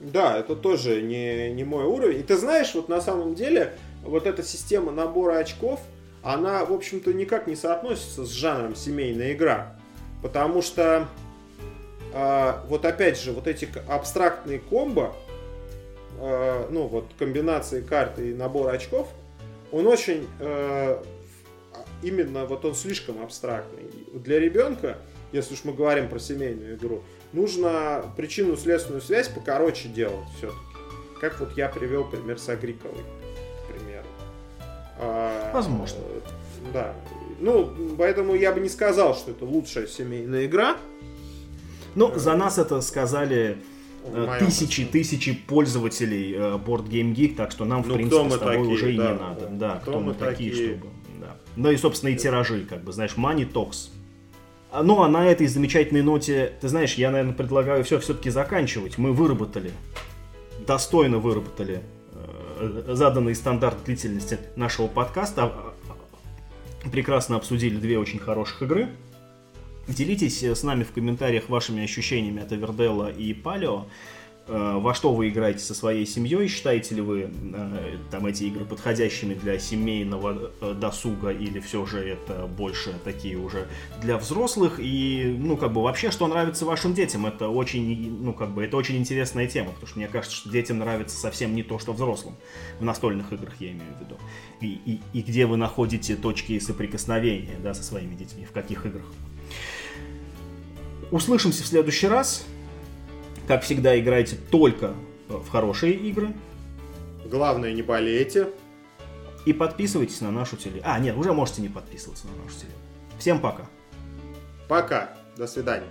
Да, это тоже не, не мой уровень. И ты знаешь, вот на самом деле, вот эта система набора очков, она, в общем-то, никак не соотносится с жанром семейная игра. Потому что, э, вот опять же, вот эти абстрактные комбо, э, ну, вот комбинации карты и набора очков, он очень э, именно вот он слишком абстрактный. Для ребенка, если уж мы говорим про семейную игру, нужно причинно-следственную связь покороче делать все-таки. Как вот я привел пример с Агриковой, к примеру. А, Возможно. Да. Ну, поэтому я бы не сказал, что это лучшая семейная игра. Ну, за нас это сказали э, тысячи, тысячи пользователей э, Board Game Geek, так что нам, в ну, принципе, с тобой такие, уже да, и не надо. Да, да кто, кто мы такие, такие, чтобы... Ну и, собственно, и тиражи, как бы, знаешь, money talks. А, ну, а на этой замечательной ноте, ты знаешь, я, наверное, предлагаю все все-таки заканчивать. Мы выработали, достойно выработали э, заданный стандарт длительности нашего подкаста. Прекрасно обсудили две очень хороших игры. Делитесь с нами в комментариях вашими ощущениями от Эверделла и Палео. Э, во что вы играете со своей семьей, считаете ли вы э, там эти игры подходящими для семейного э, досуга или все же это больше такие уже для взрослых? И ну как бы вообще что нравится вашим детям? Это очень ну как бы это очень интересная тема потому что мне кажется что детям нравится совсем не то что взрослым. В настольных играх я имею в виду. И, и, и где вы находите точки соприкосновения да со своими детьми? В каких играх? Услышимся в следующий раз как всегда, играйте только в хорошие игры. Главное, не болейте. И подписывайтесь на нашу теле. А, нет, уже можете не подписываться на нашу теле. Всем пока. Пока. До свидания.